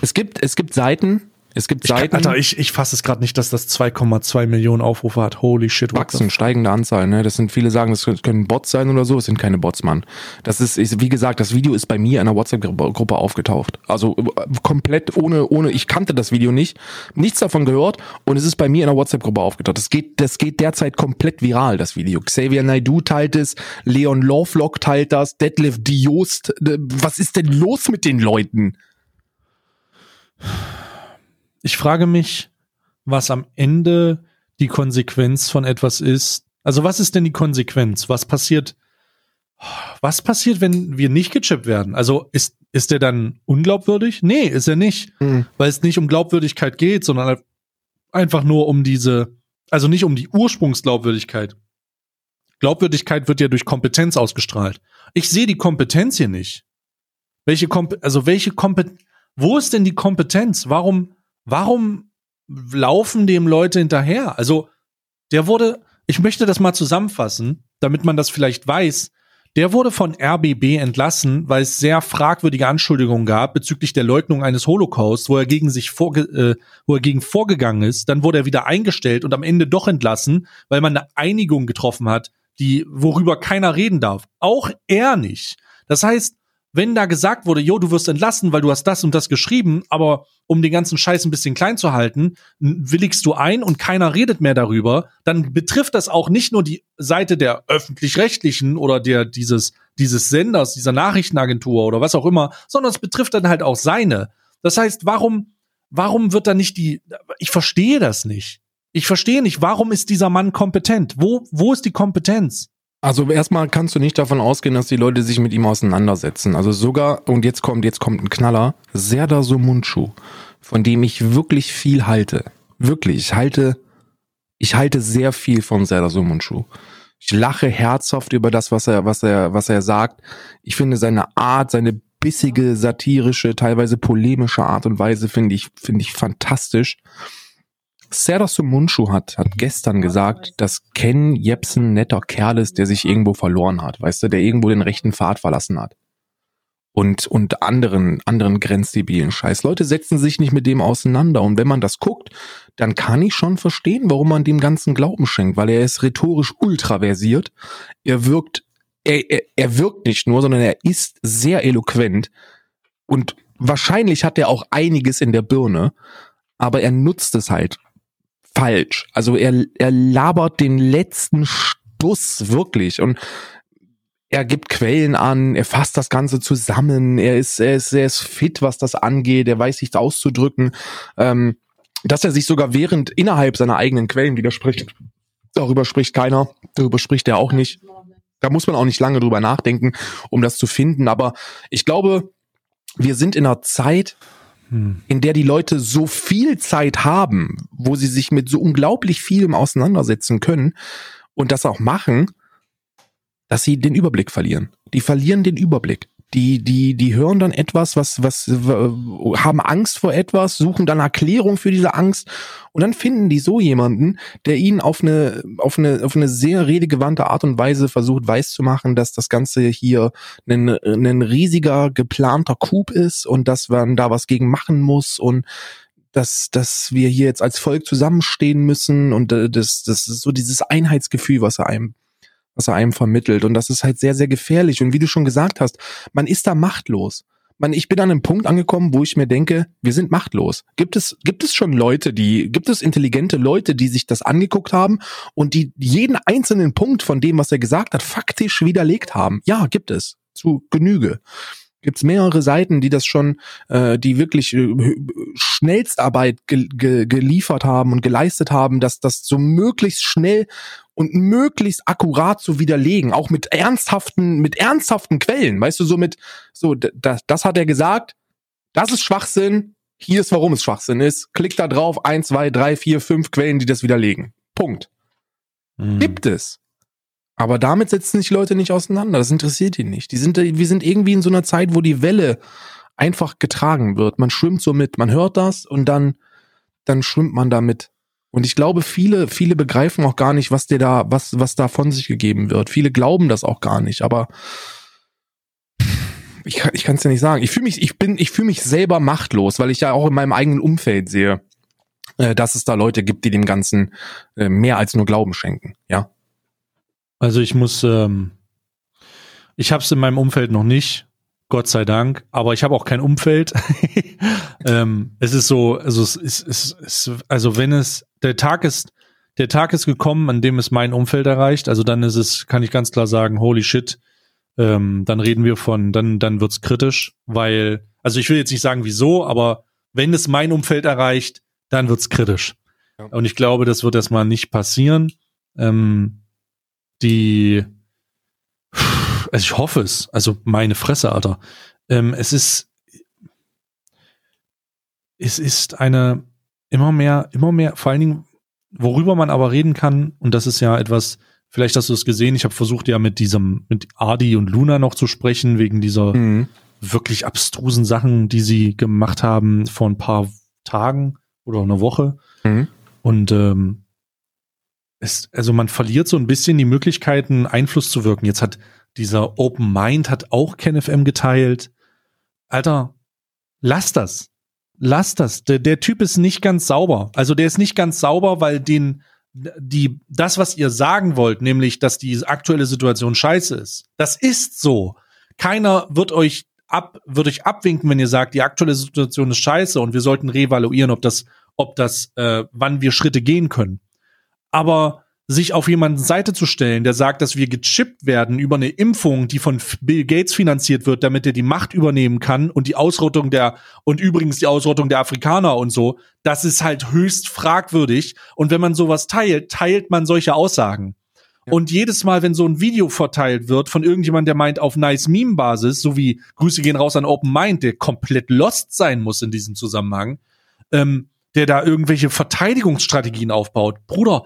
Speaker 2: Es gibt, es gibt Seiten, es gibt Seiten.
Speaker 1: Kann, Alter, ich, ich fasse es gerade nicht, dass das 2,2 Millionen Aufrufe hat. Holy shit.
Speaker 2: Wachsen, steigende Anzahl, ne? Das sind viele sagen, das können Bots sein oder so. Es sind keine Bots, Mann. Das ist, ist wie gesagt, das Video ist bei mir in einer WhatsApp-Gruppe aufgetaucht. Also äh, komplett ohne, ohne, ich kannte das Video nicht, nichts davon gehört und es ist bei mir in einer WhatsApp-Gruppe aufgetaucht. Das geht, das geht derzeit komplett viral, das Video. Xavier Naidu teilt es, Leon Lovelock teilt das, Detlef Diost. Äh, was ist denn los mit den Leuten?
Speaker 1: Ich frage mich, was am Ende die Konsequenz von etwas ist. Also was ist denn die Konsequenz? Was passiert? Was passiert, wenn wir nicht gechippt werden? Also ist, ist der dann unglaubwürdig? Nee, ist er nicht. Mhm. Weil es nicht um Glaubwürdigkeit geht, sondern einfach nur um diese, also nicht um die Ursprungsglaubwürdigkeit. Glaubwürdigkeit wird ja durch Kompetenz ausgestrahlt. Ich sehe die Kompetenz hier nicht. Welche Komp also welche Kompetenz, wo ist denn die Kompetenz? Warum, warum laufen dem Leute hinterher? Also, der wurde, ich möchte das mal zusammenfassen, damit man das vielleicht weiß. Der wurde von RBB entlassen, weil es sehr fragwürdige Anschuldigungen gab bezüglich der Leugnung eines Holocaust, wo er gegen sich vorge äh, wo er gegen vorgegangen ist. Dann wurde er wieder eingestellt und am Ende doch entlassen, weil man eine Einigung getroffen hat, die worüber keiner reden darf. Auch er nicht. Das heißt, wenn da gesagt wurde, jo, du wirst entlassen, weil du hast das und das geschrieben, aber um den ganzen Scheiß ein bisschen klein zu halten, willigst du ein und keiner redet mehr darüber, dann betrifft das auch nicht nur die Seite der öffentlich-rechtlichen oder der dieses dieses Senders, dieser Nachrichtenagentur oder was auch immer, sondern es betrifft dann halt auch seine. Das heißt, warum warum wird da nicht die ich verstehe das nicht. Ich verstehe nicht, warum ist dieser Mann kompetent? Wo wo ist die Kompetenz?
Speaker 2: Also erstmal kannst du nicht davon ausgehen, dass die Leute sich mit ihm auseinandersetzen. Also sogar, und jetzt kommt, jetzt kommt ein Knaller, Serdar Somunchu, von dem ich wirklich viel halte. Wirklich, ich halte, ich halte sehr viel von Serdar Somunchu. Ich lache herzhaft über das, was er, was er, was er sagt. Ich finde seine Art, seine bissige, satirische, teilweise polemische Art und Weise finde ich, finde ich fantastisch. Serdar Sumunchu hat, hat gestern gesagt, dass Ken Jepsen netter Kerl ist, der sich irgendwo verloren hat, weißt du, der irgendwo den rechten Pfad verlassen hat. Und, und anderen, anderen grenzdebilen Scheiß. Leute setzen sich nicht mit dem auseinander. Und wenn man das guckt, dann kann ich schon verstehen, warum man dem ganzen Glauben schenkt, weil er ist rhetorisch ultraversiert. Er wirkt er, er, er wirkt nicht nur, sondern er ist sehr eloquent und wahrscheinlich hat er auch einiges in der Birne, aber er nutzt es halt falsch. Also er, er labert den letzten Stuss wirklich und er gibt Quellen an, er fasst das Ganze zusammen, er ist, er ist, er ist fit, was das angeht, er weiß sich auszudrücken, ähm, dass er sich sogar während innerhalb seiner eigenen Quellen widerspricht. Darüber spricht keiner, darüber spricht er auch nicht. Da muss man auch nicht lange drüber nachdenken, um das zu finden. Aber ich glaube, wir sind in einer Zeit, in der die Leute so viel Zeit haben, wo sie sich mit so unglaublich vielem auseinandersetzen können und das auch machen, dass sie den Überblick verlieren. Die verlieren den Überblick. Die, die, die hören dann etwas, was, was, haben Angst vor etwas, suchen dann Erklärung für diese Angst und dann finden die so jemanden, der ihnen auf eine, auf eine, auf eine sehr redegewandte Art und Weise versucht weiß zu machen, dass das Ganze hier ein, ein riesiger geplanter Coup ist und dass man da was gegen machen muss und dass, dass wir hier jetzt als Volk zusammenstehen müssen und äh, das, das ist so dieses Einheitsgefühl, was er einem was er einem vermittelt. Und das ist halt sehr, sehr gefährlich. Und wie du schon gesagt hast, man ist da machtlos. Man, ich bin an einem Punkt angekommen, wo ich mir denke, wir sind machtlos. Gibt es, gibt es schon Leute, die, gibt es intelligente Leute, die sich das angeguckt haben und die jeden einzelnen Punkt von dem, was er gesagt hat, faktisch widerlegt haben? Ja, gibt es. Zu Genüge gibt's mehrere Seiten, die das schon, äh, die wirklich äh, Schnellstarbeit ge ge geliefert haben und geleistet haben, dass das so möglichst schnell und möglichst akkurat zu widerlegen, auch mit ernsthaften, mit ernsthaften Quellen, weißt du, so mit, so, das, das hat er gesagt, das ist Schwachsinn, hier ist, warum es Schwachsinn ist, klick da drauf, eins, zwei, drei, vier, fünf Quellen, die das widerlegen. Punkt. Mhm. Gibt es. Aber damit setzen sich Leute nicht auseinander. Das interessiert ihn nicht. Die sind, wir sind irgendwie in so einer Zeit, wo die Welle einfach getragen wird. Man schwimmt so mit, man hört das und dann, dann schwimmt man damit. Und ich glaube, viele, viele begreifen auch gar nicht, was dir da, was, was da von sich gegeben wird. Viele glauben das auch gar nicht, aber ich, ich kann es ja nicht sagen. Ich fühle mich, ich bin, ich fühle mich selber machtlos, weil ich ja auch in meinem eigenen Umfeld sehe, äh, dass es da Leute gibt, die dem Ganzen äh, mehr als nur Glauben schenken. Ja.
Speaker 1: Also ich muss, ähm, ich habe es in meinem Umfeld noch nicht. Gott sei Dank. Aber ich habe auch kein Umfeld. ähm, es ist so, also es ist, es ist, also wenn es, der Tag ist, der Tag ist gekommen, an dem es mein Umfeld erreicht. Also dann ist es, kann ich ganz klar sagen, holy shit. Ähm, dann reden wir von, dann, dann wird's kritisch, weil, also ich will jetzt nicht sagen wieso, aber wenn es mein Umfeld erreicht, dann wird's kritisch. Ja. Und ich glaube, das wird erstmal nicht passieren. Ähm, die, also ich hoffe es. Also meine Fresse, Alter. Ähm, es ist, es ist eine immer mehr, immer mehr, vor allen Dingen, worüber man aber reden kann, und das ist ja etwas, vielleicht hast du es gesehen, ich habe versucht ja mit diesem, mit Adi und Luna noch zu sprechen, wegen dieser mhm. wirklich abstrusen Sachen, die sie gemacht haben vor ein paar Tagen oder einer Woche. Mhm. Und ähm, es, also man verliert so ein bisschen die Möglichkeiten, Einfluss zu wirken. Jetzt hat dieser Open Mind hat auch KenFM geteilt. Alter, lass das. Lass das. Der, der Typ ist nicht ganz sauber. Also der ist nicht ganz sauber, weil den, die, das, was ihr sagen wollt, nämlich, dass die aktuelle Situation scheiße ist, das ist so. Keiner wird euch ab, wird euch abwinken, wenn ihr sagt, die aktuelle Situation ist scheiße und wir sollten revaluieren, ob das, ob das, äh, wann wir Schritte gehen können. Aber sich auf jemanden Seite zu stellen, der sagt, dass wir gechippt werden über eine Impfung, die von Bill Gates finanziert wird, damit er die Macht übernehmen kann und die Ausrottung der und übrigens die Ausrottung der Afrikaner und so, das ist halt höchst fragwürdig und wenn man sowas teilt, teilt man solche Aussagen. Ja. Und jedes Mal, wenn so ein Video verteilt wird von irgendjemand, der meint auf nice Meme Basis, so wie Grüße gehen raus an Open Mind, der komplett lost sein muss in diesem Zusammenhang, ähm, der da irgendwelche Verteidigungsstrategien aufbaut. Bruder,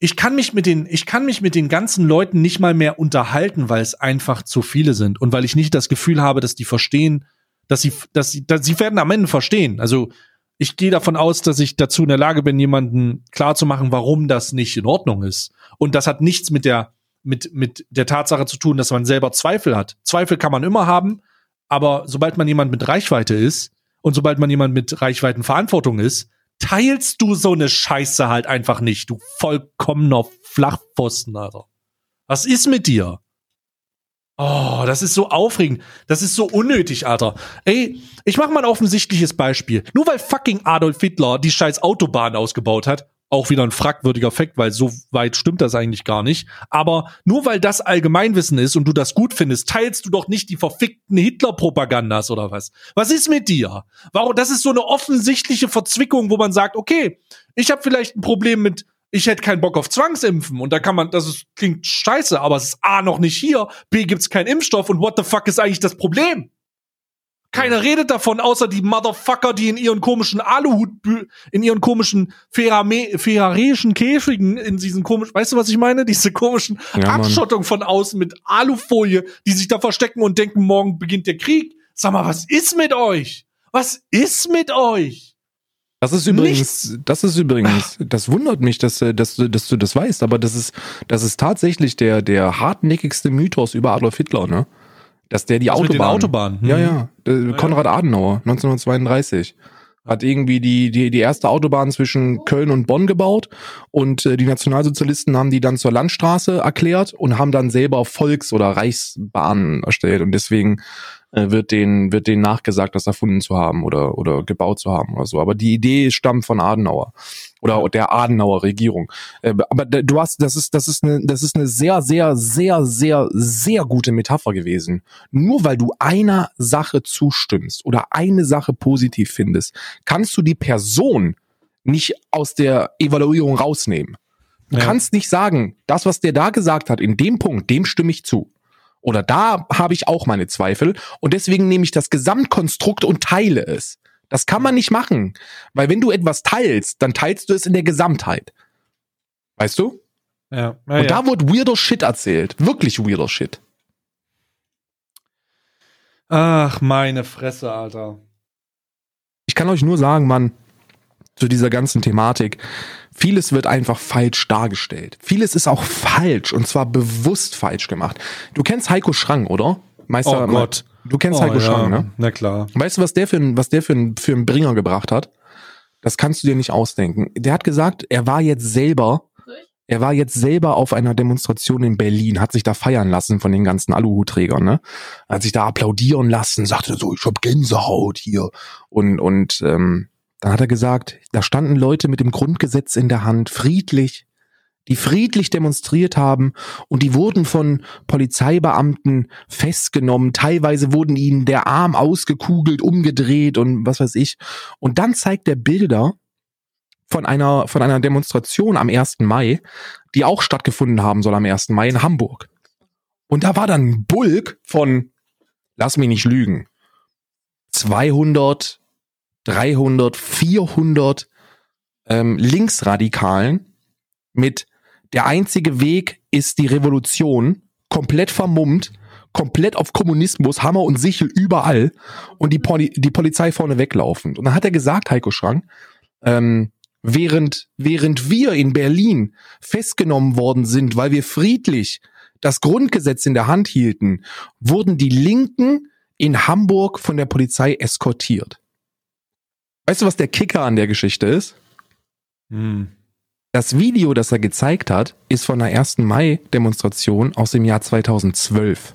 Speaker 1: ich kann mich mit den, ich kann mich mit den ganzen Leuten nicht mal mehr unterhalten, weil es einfach zu viele sind und weil ich nicht das Gefühl habe, dass die verstehen, dass sie, dass sie, dass sie werden am Ende verstehen. Also ich gehe davon aus, dass ich dazu in der Lage bin, jemanden klar zu machen, warum das nicht in Ordnung ist. Und das hat nichts mit der, mit, mit der Tatsache zu tun, dass man selber Zweifel hat. Zweifel kann man immer haben, aber sobald man jemand mit Reichweite ist und sobald man jemand mit Reichweitenverantwortung ist, teilst du so eine Scheiße halt einfach nicht, du vollkommener Flachpfosten, Alter. Was ist mit dir? Oh, das ist so aufregend. Das ist so unnötig, Alter. Ey, ich mach mal ein offensichtliches Beispiel. Nur weil fucking Adolf Hitler die scheiß Autobahn ausgebaut hat, auch wieder ein fragwürdiger Fakt, weil so weit stimmt das eigentlich gar nicht. Aber nur weil das Allgemeinwissen ist und du das gut findest, teilst du doch nicht die verfickten Hitler-Propagandas oder was? Was ist mit dir? Warum? Das ist so eine offensichtliche Verzwickung, wo man sagt, okay, ich habe vielleicht ein Problem mit ich hätte keinen Bock auf Zwangsimpfen und da kann man, das ist, klingt scheiße, aber es ist A noch nicht hier, B gibt's keinen Impfstoff und what the fuck ist eigentlich das Problem? Keiner redet davon, außer die Motherfucker, die in ihren komischen Aluhut, in ihren komischen ferrareischen Käfigen, in diesen komischen, weißt du, was ich meine? Diese komischen ja, Abschottung von außen mit Alufolie, die sich da verstecken und denken, morgen beginnt der Krieg. Sag mal, was ist mit euch? Was ist mit euch?
Speaker 2: Das ist übrigens, Nichts. das ist übrigens, das wundert mich, dass, äh, dass, dass du das weißt, aber das ist, das ist tatsächlich der, der hartnäckigste Mythos über Adolf Hitler, ne? Dass der die das Autobahn.
Speaker 1: Autobahn.
Speaker 2: Hm. Ja, ja. Der, Konrad Adenauer, 1932 hat irgendwie die, die, die erste Autobahn zwischen Köln und Bonn gebaut und äh, die Nationalsozialisten haben die dann zur Landstraße erklärt und haben dann selber Volks- oder Reichsbahnen erstellt und deswegen äh, wird denen, wird denen nachgesagt, das erfunden zu haben oder, oder gebaut zu haben oder so. Aber die Idee stammt von Adenauer oder der Adenauer Regierung. Äh, aber du hast, das ist, das ist eine, das ist eine sehr, sehr, sehr, sehr, sehr gute Metapher gewesen. Nur weil du einer Sache zustimmst oder eine Sache positiv findest, kannst du die Person nicht aus der Evaluierung rausnehmen. Du ja. kannst nicht sagen, das, was der da gesagt hat, in dem Punkt, dem stimme ich zu. Oder da habe ich auch meine Zweifel und deswegen nehme ich das Gesamtkonstrukt und teile es. Das kann man nicht machen, weil wenn du etwas teilst, dann teilst du es in der Gesamtheit. Weißt du?
Speaker 1: Ja.
Speaker 2: ja und da wird weirder Shit erzählt, wirklich weirder Shit.
Speaker 1: Ach, meine Fresse, Alter.
Speaker 2: Ich kann euch nur sagen, Mann, zu dieser ganzen Thematik. Vieles wird einfach falsch dargestellt. Vieles ist auch falsch und zwar bewusst falsch gemacht. Du kennst Heiko Schrang, oder?
Speaker 1: Meister, oh Gott.
Speaker 2: Du kennst oh, Heiko ja. Schrang, ne?
Speaker 1: Na klar.
Speaker 2: Weißt du, was der für ein, was der für ein, für einen Bringer gebracht hat? Das kannst du dir nicht ausdenken. Der hat gesagt, er war jetzt selber, er war jetzt selber auf einer Demonstration in Berlin, hat sich da feiern lassen von den ganzen Aluhutträgern, ne? Hat sich da applaudieren lassen, sagte so, ich hab Gänsehaut hier und und ähm, dann hat er gesagt, da standen Leute mit dem Grundgesetz in der Hand, friedlich, die friedlich demonstriert haben und die wurden von Polizeibeamten festgenommen. Teilweise wurden ihnen der Arm ausgekugelt, umgedreht und was weiß ich. Und dann zeigt er Bilder von einer, von einer Demonstration am 1. Mai, die auch stattgefunden haben soll am 1. Mai in Hamburg. Und da war dann ein Bulk von, lass mich nicht lügen, 200 300, 400 ähm, Linksradikalen mit der einzige Weg ist die Revolution, komplett vermummt, komplett auf Kommunismus, Hammer und Sichel überall und die, Poli die Polizei vorne weglaufend. Und dann hat er gesagt, Heiko Schrang, ähm, während, während wir in Berlin festgenommen worden sind, weil wir friedlich das Grundgesetz in der Hand hielten, wurden die Linken in Hamburg von der Polizei eskortiert. Weißt du, was der Kicker an der Geschichte ist? Hm. Das Video, das er gezeigt hat, ist von der 1. Mai-Demonstration aus dem Jahr 2012.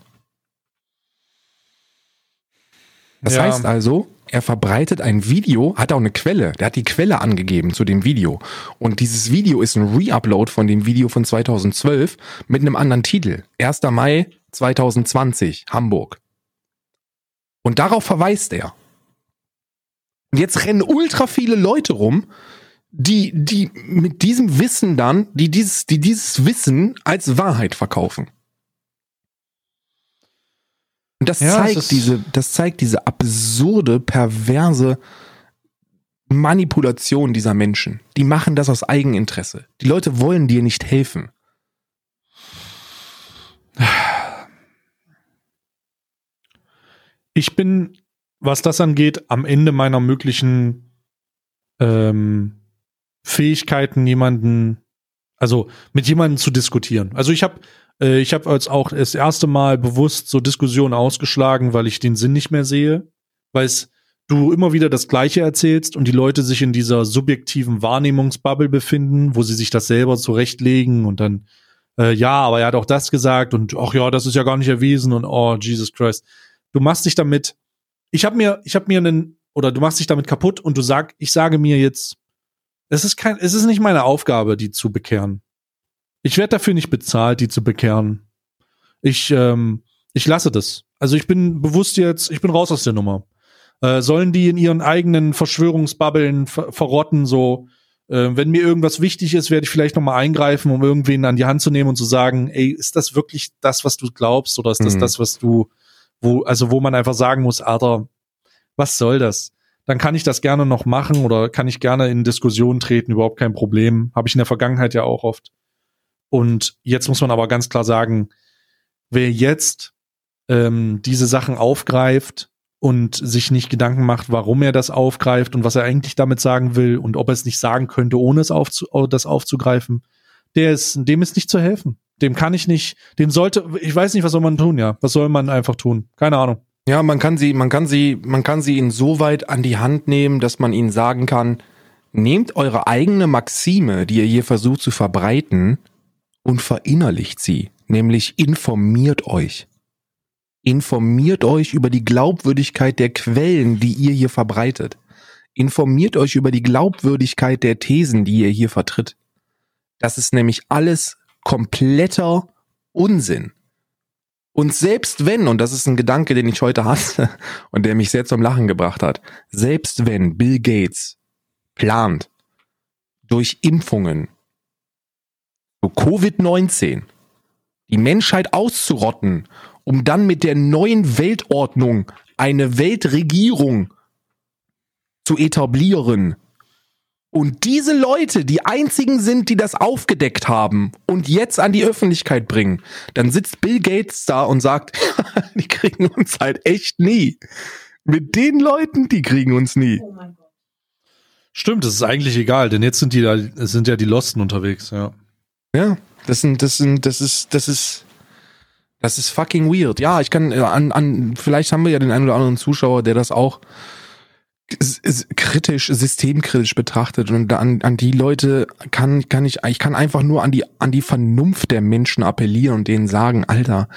Speaker 2: Das ja. heißt also, er verbreitet ein Video, hat auch eine Quelle, der hat die Quelle angegeben zu dem Video. Und dieses Video ist ein Reupload von dem Video von 2012 mit einem anderen Titel. 1. Mai 2020, Hamburg. Und darauf verweist er. Und jetzt rennen ultra viele Leute rum, die, die mit diesem Wissen dann, die dieses, die dieses Wissen als Wahrheit verkaufen. Und das ja, zeigt diese, das zeigt diese absurde, perverse Manipulation dieser Menschen. Die machen das aus Eigeninteresse. Die Leute wollen dir nicht helfen.
Speaker 1: Ich bin was das angeht, am Ende meiner möglichen ähm, Fähigkeiten, jemanden, also mit jemandem zu diskutieren. Also ich habe äh, ich habe als auch das erste Mal bewusst so Diskussionen ausgeschlagen, weil ich den Sinn nicht mehr sehe, weil es du immer wieder das Gleiche erzählst und die Leute sich in dieser subjektiven Wahrnehmungsbubble befinden, wo sie sich das selber zurechtlegen und dann äh, ja, aber er hat auch das gesagt und ach ja, das ist ja gar nicht erwiesen und oh Jesus Christ. Du machst dich damit. Ich habe mir, ich habe mir einen oder du machst dich damit kaputt und du sag, ich sage mir jetzt, es ist kein, es ist nicht meine Aufgabe, die zu bekehren. Ich werde dafür nicht bezahlt, die zu bekehren. Ich, ähm, ich lasse das. Also ich bin bewusst jetzt, ich bin raus aus der Nummer. Äh, sollen die in ihren eigenen Verschwörungsbabbeln ver verrotten, so, äh, wenn mir irgendwas wichtig ist, werde ich vielleicht noch mal eingreifen, um irgendwen an die Hand zu nehmen und zu sagen, ey, ist das wirklich das, was du glaubst, oder ist das mhm. das, was du, wo, also wo man einfach sagen muss, Alter, was soll das? Dann kann ich das gerne noch machen oder kann ich gerne in Diskussionen treten, überhaupt kein Problem. Habe ich in der Vergangenheit ja auch oft. Und jetzt muss man aber ganz klar sagen, wer jetzt ähm, diese Sachen aufgreift und sich nicht Gedanken macht, warum er das aufgreift und was er eigentlich damit sagen will und ob er es nicht sagen könnte, ohne es aufzu das aufzugreifen, der ist, dem ist nicht zu helfen. Dem kann ich nicht, dem sollte, ich weiß nicht, was soll man tun, ja. Was soll man einfach tun? Keine Ahnung.
Speaker 2: Ja, man kann sie, man kann sie, man kann sie insoweit an die Hand nehmen, dass man ihnen sagen kann, nehmt eure eigene Maxime, die ihr hier versucht zu verbreiten, und verinnerlicht sie, nämlich informiert euch. Informiert euch über die Glaubwürdigkeit der Quellen, die ihr hier verbreitet. Informiert euch über die Glaubwürdigkeit der Thesen, die ihr hier vertritt. Das ist nämlich alles kompletter Unsinn. Und selbst wenn, und das ist ein Gedanke, den ich heute hatte und der mich sehr zum Lachen gebracht hat, selbst wenn Bill Gates plant, durch Impfungen Covid-19 die Menschheit auszurotten um dann mit der neuen Weltordnung eine Weltregierung zu etablieren. Und diese Leute, die einzigen sind, die das aufgedeckt haben und jetzt an die Öffentlichkeit bringen, dann sitzt Bill Gates da und sagt, die kriegen uns halt echt nie. Mit den Leuten, die kriegen uns nie. Oh
Speaker 1: Stimmt, das ist eigentlich egal, denn jetzt sind die da, sind ja die Losten unterwegs, ja.
Speaker 2: Ja, das sind, das sind, das ist, das ist, das ist fucking weird. Ja, ich kann äh, an, an vielleicht haben wir ja den einen oder anderen Zuschauer, der das auch kritisch, systemkritisch betrachtet und an, an die Leute kann, kann ich, ich kann einfach nur an die, an die Vernunft der Menschen appellieren und denen sagen, Alter,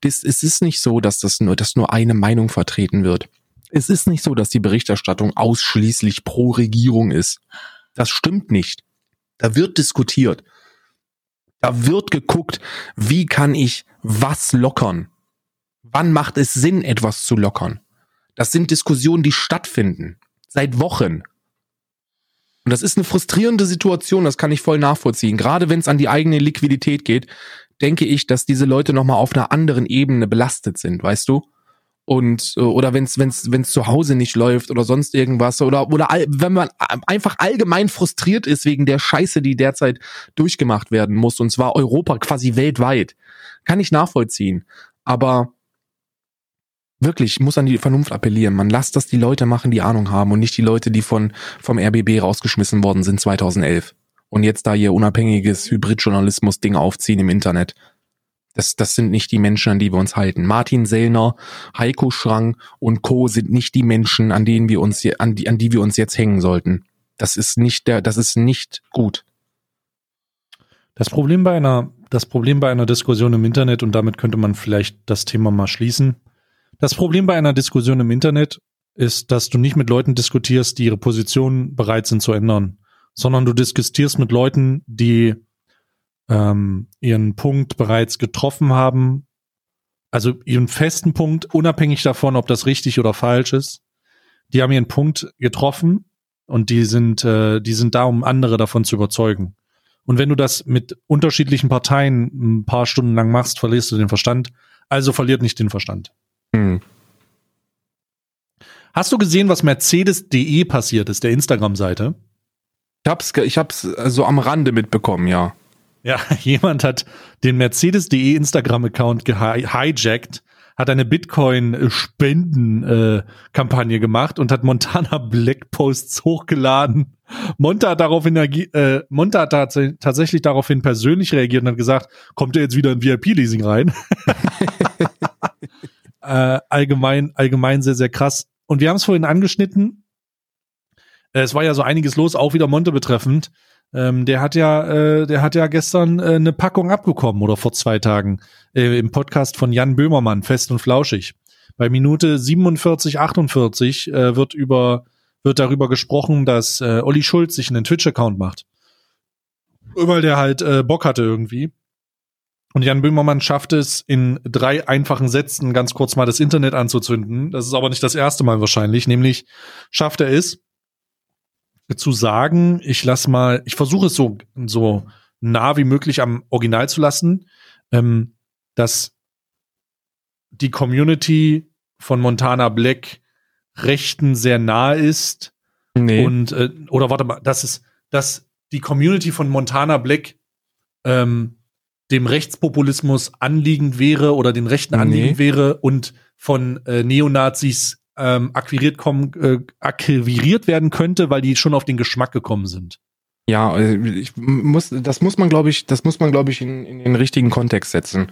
Speaker 2: das, es ist nicht so, dass das nur, dass nur eine Meinung vertreten wird. Es ist nicht so, dass die Berichterstattung ausschließlich pro Regierung ist. Das stimmt nicht. Da wird diskutiert. Da wird geguckt, wie kann ich was lockern? Wann macht es Sinn, etwas zu lockern? Das sind Diskussionen, die stattfinden. Seit Wochen. Und das ist eine frustrierende Situation, das kann ich voll nachvollziehen. Gerade wenn es an die eigene Liquidität geht, denke ich, dass diese Leute nochmal auf einer anderen Ebene belastet sind, weißt du? und äh, oder wenn es wenn's wenn's zu Hause nicht läuft oder sonst irgendwas oder oder all, wenn man einfach allgemein frustriert ist wegen der Scheiße, die derzeit durchgemacht werden muss und zwar Europa quasi weltweit, kann ich nachvollziehen, aber wirklich muss an die Vernunft appellieren. Man lasst das die Leute machen, die Ahnung haben und nicht die Leute, die von vom RBB rausgeschmissen worden sind 2011 und jetzt da ihr unabhängiges Hybridjournalismus Ding aufziehen im Internet. Das, das sind nicht die Menschen, an die wir uns halten. Martin Sellner, Heiko Schrang und Co. sind nicht die Menschen, an denen wir uns, an die, an die wir uns jetzt hängen sollten. Das ist nicht der, das ist nicht gut.
Speaker 1: Das Problem bei einer, das Problem bei einer Diskussion im Internet, und damit könnte man vielleicht das Thema mal schließen. Das Problem bei einer Diskussion im Internet ist, dass du nicht mit Leuten diskutierst, die ihre Position bereit sind zu ändern, sondern du diskutierst mit Leuten, die ähm, ihren Punkt bereits getroffen haben, also ihren festen Punkt, unabhängig davon, ob das richtig oder falsch ist. Die haben ihren Punkt getroffen und die sind, äh, die sind da, um andere davon zu überzeugen. Und wenn du das mit unterschiedlichen Parteien ein paar Stunden lang machst, verlierst du den Verstand. Also verliert nicht den Verstand. Hm. Hast du gesehen, was Mercedes.de passiert ist, der Instagram-Seite?
Speaker 2: Ich hab's, ich hab's so am Rande mitbekommen, ja.
Speaker 1: Ja, jemand hat den Mercedes.de Instagram-Account gehijackt, hat eine Bitcoin-Spenden-Kampagne gemacht und hat Montana Black Posts hochgeladen. Monta hat daraufhin, äh, Monta hat tats tatsächlich daraufhin persönlich reagiert und hat gesagt, kommt er jetzt wieder in VIP-Leasing rein? äh, allgemein, allgemein sehr, sehr krass. Und wir haben es vorhin angeschnitten. Es war ja so einiges los, auch wieder Monte betreffend. Ähm, der hat ja, äh, der hat ja gestern äh, eine Packung abbekommen oder vor zwei Tagen äh, im Podcast von Jan Böhmermann, fest und flauschig. Bei Minute 47, 48 äh, wird über wird darüber gesprochen, dass äh, Olli Schulz sich einen Twitch-Account macht. Weil der halt äh, Bock hatte irgendwie. Und Jan Böhmermann schafft es in drei einfachen Sätzen ganz kurz mal das Internet anzuzünden. Das ist aber nicht das erste Mal wahrscheinlich. Nämlich schafft er es zu sagen, ich lass mal, ich versuche es so, so nah wie möglich am Original zu lassen, ähm, dass die Community von Montana Black Rechten sehr nahe ist. Nee. Und, äh, oder warte mal, dass es, dass die Community von Montana Black ähm, dem Rechtspopulismus anliegend wäre oder den Rechten anliegend nee. wäre und von äh, Neonazis ähm, akquiriert kommen, äh, akquiriert werden könnte, weil die schon auf den Geschmack gekommen sind.
Speaker 2: Ja, äh, ich muss, das muss man, glaube ich, das muss man, glaube ich, in, in den richtigen Kontext setzen.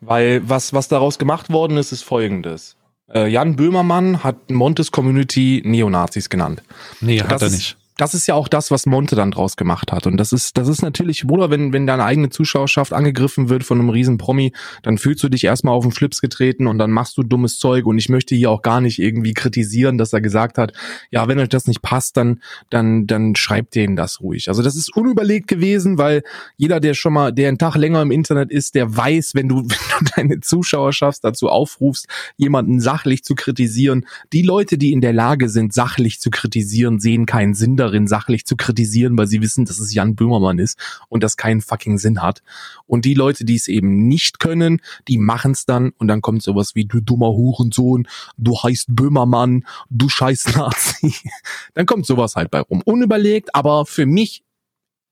Speaker 2: Weil was, was daraus gemacht worden ist, ist folgendes. Äh, Jan Böhmermann hat Montes Community Neonazis genannt.
Speaker 1: Nee, hat das er nicht
Speaker 2: das ist ja auch das, was Monte dann draus gemacht hat. Und das ist, das ist natürlich, Bruder, wenn, wenn deine eigene Zuschauerschaft angegriffen wird von einem riesen Promi, dann fühlst du dich erstmal auf den Schlips getreten und dann machst du dummes Zeug. Und ich möchte hier auch gar nicht irgendwie kritisieren, dass er gesagt hat, ja, wenn euch das nicht passt, dann, dann, dann schreibt denen das ruhig. Also das ist unüberlegt gewesen, weil jeder, der schon mal, der einen Tag länger im Internet ist, der weiß, wenn du, wenn du deine Zuschauerschaft dazu aufrufst, jemanden sachlich zu kritisieren, die Leute, die in der Lage sind, sachlich zu kritisieren, sehen keinen Sinn darin, sachlich zu kritisieren, weil sie wissen, dass es Jan Böhmermann ist und das keinen fucking Sinn hat. Und die Leute, die es eben nicht können, die machen es dann und dann kommt sowas wie du dummer Hurensohn, du heißt Böhmermann, du scheiß Nazi. dann kommt sowas halt bei rum. Unüberlegt, aber für mich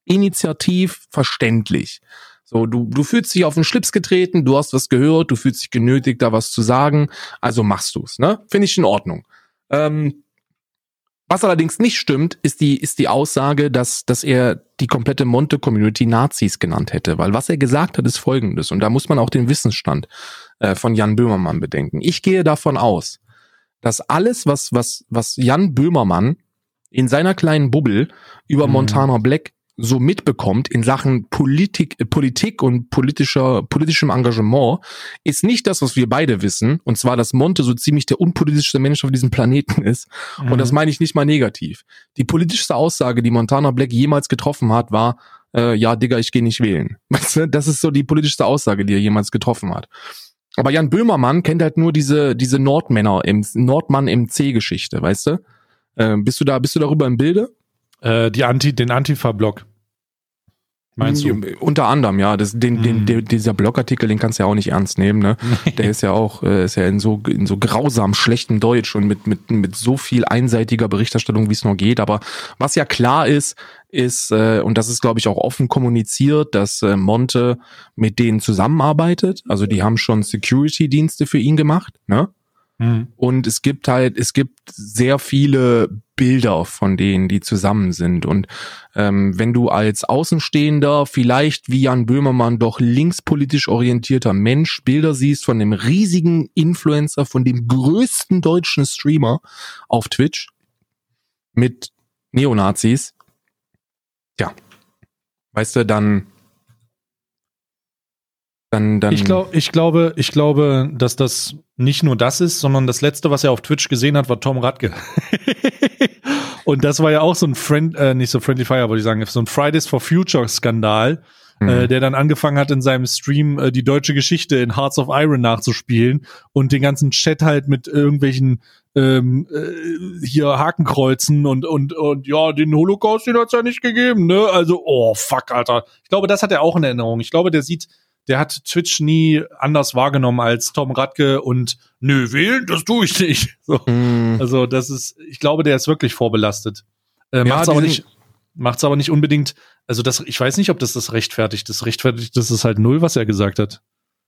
Speaker 2: initiativ verständlich. So, du, du fühlst dich auf den Schlips getreten, du hast was gehört, du fühlst dich genötigt, da was zu sagen, also machst du's, ne? Finde ich in Ordnung. Ähm, was allerdings nicht stimmt, ist die, ist die Aussage, dass, dass er die komplette Monte-Community Nazis genannt hätte. Weil was er gesagt hat, ist folgendes. Und da muss man auch den Wissensstand äh, von Jan Böhmermann bedenken. Ich gehe davon aus, dass alles, was, was, was Jan Böhmermann in seiner kleinen Bubble über mhm. Montana Black so mitbekommt in Sachen Politik, äh, Politik und politischer, politischem Engagement, ist nicht das, was wir beide wissen. Und zwar, dass Monte so ziemlich der unpolitischste Mensch auf diesem Planeten ist. Mhm. Und das mhm. meine ich nicht mal negativ. Die politischste Aussage, die Montana Black jemals getroffen hat, war, äh, ja, Digga, ich gehe nicht wählen. Weißt du? Das ist so die politischste Aussage, die er jemals getroffen hat. Aber Jan Böhmermann kennt halt nur diese, diese Nordmänner im, Nordmann im C-Geschichte, weißt du? Äh, bist du da, bist du darüber im Bilde?
Speaker 1: Äh, die Anti, den Antifa-Block.
Speaker 2: Meinst du? Unter anderem, ja. Das, den, mm. den, mhm. den, dieser Blogartikel, den kannst du ja auch nicht ernst nehmen, ne? Der ist ja auch, äh, ist ja in so, in so grausam schlechtem Deutsch und mit, mit, mit so viel einseitiger Berichterstattung, wie es nur geht. Aber was ja klar ist, ist, äh, und das ist, glaube ich, auch offen kommuniziert, dass äh, Monte mit denen zusammenarbeitet. Also die haben schon Security-Dienste für ihn gemacht, ne? Mhm. Und es gibt halt, es gibt sehr viele Bilder von denen, die zusammen sind. Und ähm, wenn du als Außenstehender, vielleicht wie Jan Böhmermann, doch linkspolitisch orientierter Mensch Bilder siehst von dem riesigen Influencer, von dem größten deutschen Streamer auf Twitch mit Neonazis, ja, weißt du, dann dann, dann
Speaker 1: ich, glaub, ich glaube, ich glaube, dass das nicht nur das ist, sondern das letzte, was er auf Twitch gesehen hat, war Tom Radke. und das war ja auch so ein Friend, äh, nicht so Friendly Fire, wollte ich sagen, so ein Fridays for Future Skandal, mhm. äh, der dann angefangen hat, in seinem Stream äh, die deutsche Geschichte in Hearts of Iron nachzuspielen und den ganzen Chat halt mit irgendwelchen ähm, äh, hier Hakenkreuzen und und und ja, den Holocaust, den hat's ja nicht gegeben, ne? Also, oh fuck, Alter. Ich glaube, das hat er auch in Erinnerung. Ich glaube, der sieht der hat Twitch nie anders wahrgenommen als Tom Radke und nö, wählen, das tue ich nicht. So. Mm. Also das ist, ich glaube, der ist wirklich vorbelastet. Äh, ja, macht's aber nicht, macht's aber nicht unbedingt, also das, ich weiß nicht, ob das das rechtfertigt. Das rechtfertigt, das ist halt null, was er gesagt hat.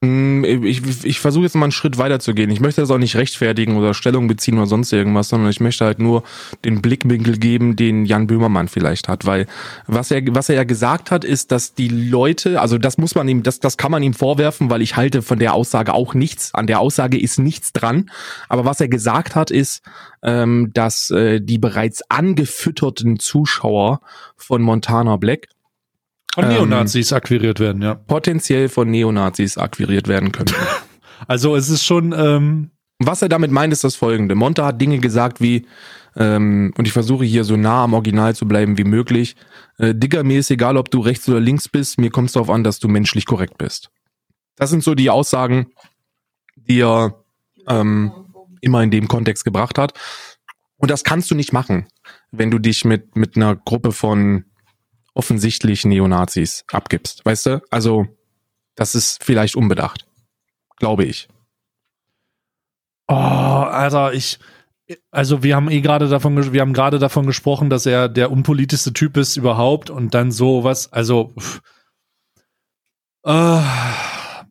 Speaker 2: Mm, ich, ich versuche jetzt mal einen Schritt weiter zu gehen. Ich möchte das auch nicht rechtfertigen oder Stellung beziehen oder sonst irgendwas, sondern ich möchte halt nur den Blickwinkel geben, den Jan Böhmermann vielleicht hat. Weil was er, was er ja gesagt hat, ist, dass die Leute, also das muss man ihm, das, das kann man ihm vorwerfen, weil ich halte von der Aussage auch nichts. An der Aussage ist nichts dran. Aber was er gesagt hat, ist, ähm, dass äh, die bereits angefütterten Zuschauer von Montana Black
Speaker 1: Von Neonazis ähm, akquiriert werden, ja.
Speaker 2: Potenziell von Neonazis akquiriert werden können.
Speaker 1: also es ist schon. Ähm
Speaker 2: Was er damit meint, ist das folgende. Monte hat Dinge gesagt wie, ähm, und ich versuche hier so nah am Original zu bleiben wie möglich. Äh, Digger, mir ist egal, ob du rechts oder links bist, mir kommt es darauf an, dass du menschlich korrekt bist. Das sind so die Aussagen, die er ähm, immer in dem Kontext gebracht hat. Und das kannst du nicht machen, wenn du dich mit, mit einer Gruppe von offensichtlich Neonazis abgibst. Weißt du? Also, das ist vielleicht unbedacht. Glaube ich.
Speaker 1: Oh, Alter, ich, also wir haben eh gerade davon, wir haben gerade davon gesprochen, dass er der unpolitischste Typ ist überhaupt und dann sowas, also, pff, äh,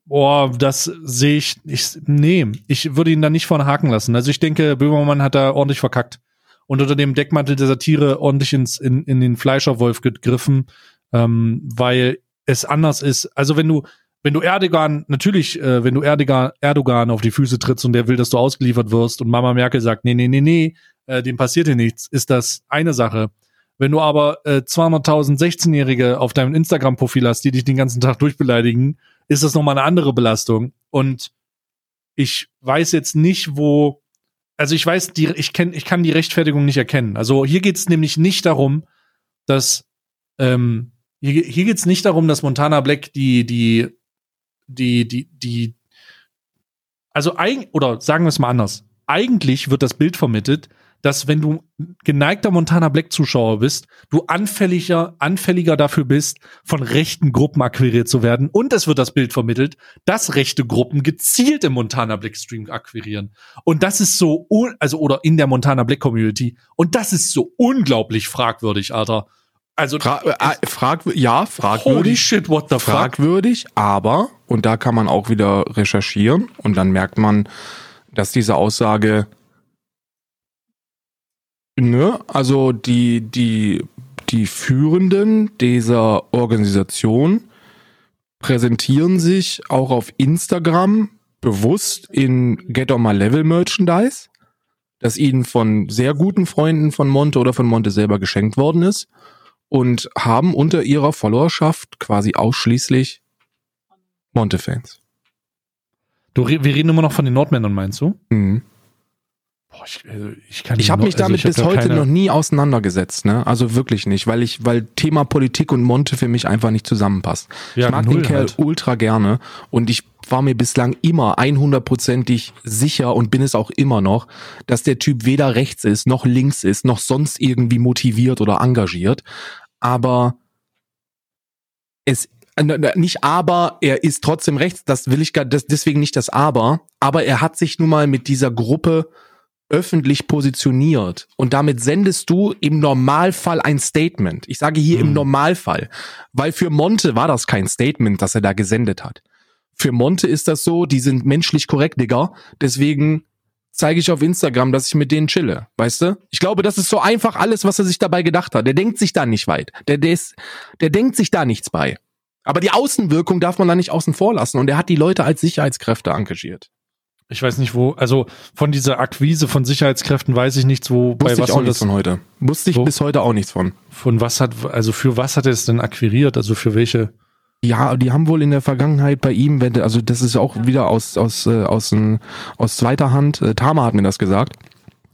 Speaker 1: boah, das sehe ich, ich, nee, ich würde ihn da nicht vorne haken lassen. Also ich denke, Böhmermann hat da ordentlich verkackt und unter dem Deckmantel der Satire ordentlich ins, in, in den Fleischerwolf gegriffen, ähm, weil es anders ist. Also wenn du, wenn du Erdogan, natürlich, äh, wenn du Erdogan, Erdogan auf die Füße trittst und der will, dass du ausgeliefert wirst und Mama Merkel sagt, nee, nee, nee, nee, äh, dem passiert hier nichts, ist das eine Sache. Wenn du aber äh, 200.000 16-Jährige auf deinem Instagram-Profil hast, die dich den ganzen Tag durchbeleidigen, ist das nochmal eine andere Belastung. Und ich weiß jetzt nicht, wo also ich weiß, die, ich, kenn, ich kann die Rechtfertigung nicht erkennen. Also hier geht es nämlich nicht darum, dass ähm, hier, hier geht es nicht darum, dass Montana Black die, die, die, die, die, also eigentlich, oder sagen wir es mal anders. Eigentlich wird das Bild vermittelt, dass wenn du geneigter Montana Black Zuschauer bist, du anfälliger, anfälliger dafür bist, von rechten Gruppen akquiriert zu werden. Und es wird das Bild vermittelt, dass rechte Gruppen gezielt im Montana Black Stream akquirieren. Und das ist so, also, oder in der Montana Black Community. Und das ist so unglaublich fragwürdig, Alter. Also,
Speaker 2: Fra äh, frag, ja, fragwürdig. Holy
Speaker 1: shit, what the
Speaker 2: fuck? Fragwürdig, aber, und da kann man auch wieder recherchieren und dann merkt man, dass diese Aussage Ne, also die, die, die Führenden dieser Organisation präsentieren sich auch auf Instagram bewusst in Get on My Level Merchandise, das ihnen von sehr guten Freunden von Monte oder von Monte selber geschenkt worden ist und haben unter ihrer Followerschaft quasi ausschließlich Monte-Fans.
Speaker 1: Du, wir reden immer noch von den Nordmännern, meinst du?
Speaker 2: Mhm. Boah, ich also ich, ich habe mich damit also bis heute noch nie auseinandergesetzt, ne? Also wirklich nicht, weil ich, weil Thema Politik und Monte für mich einfach nicht zusammenpasst. Ja, ich mag den Kerl halt. ultra gerne und ich war mir bislang immer 100%ig sicher und bin es auch immer noch, dass der Typ weder rechts ist, noch links ist, noch sonst irgendwie motiviert oder engagiert. Aber es äh, nicht aber, er ist trotzdem rechts, das will ich gar, deswegen nicht das aber, aber er hat sich nun mal mit dieser Gruppe öffentlich positioniert und damit sendest du im Normalfall ein Statement. Ich sage hier mhm. im Normalfall, weil für Monte war das kein Statement, das er da gesendet hat. Für Monte ist das so, die sind menschlich korrekt, Digga. Deswegen zeige ich auf Instagram, dass ich mit denen chille, weißt du? Ich glaube, das ist so einfach alles, was er sich dabei gedacht hat. Der denkt sich da nicht weit. Der, der, ist, der denkt sich da nichts bei. Aber die Außenwirkung darf man da nicht außen vor lassen und er hat die Leute als Sicherheitskräfte engagiert.
Speaker 1: Ich weiß nicht, wo, also von dieser Akquise von Sicherheitskräften weiß ich nichts, wo
Speaker 2: Wusste bei was ich auch nichts von heute. Wusste ich wo, bis heute auch nichts von.
Speaker 1: Von was hat, also für was hat er es denn akquiriert? Also für welche?
Speaker 2: Ja, die haben wohl in der Vergangenheit bei ihm, wenn, also das ist auch wieder aus, aus, äh, aus, aus zweiter Hand, äh, Tama hat mir das gesagt.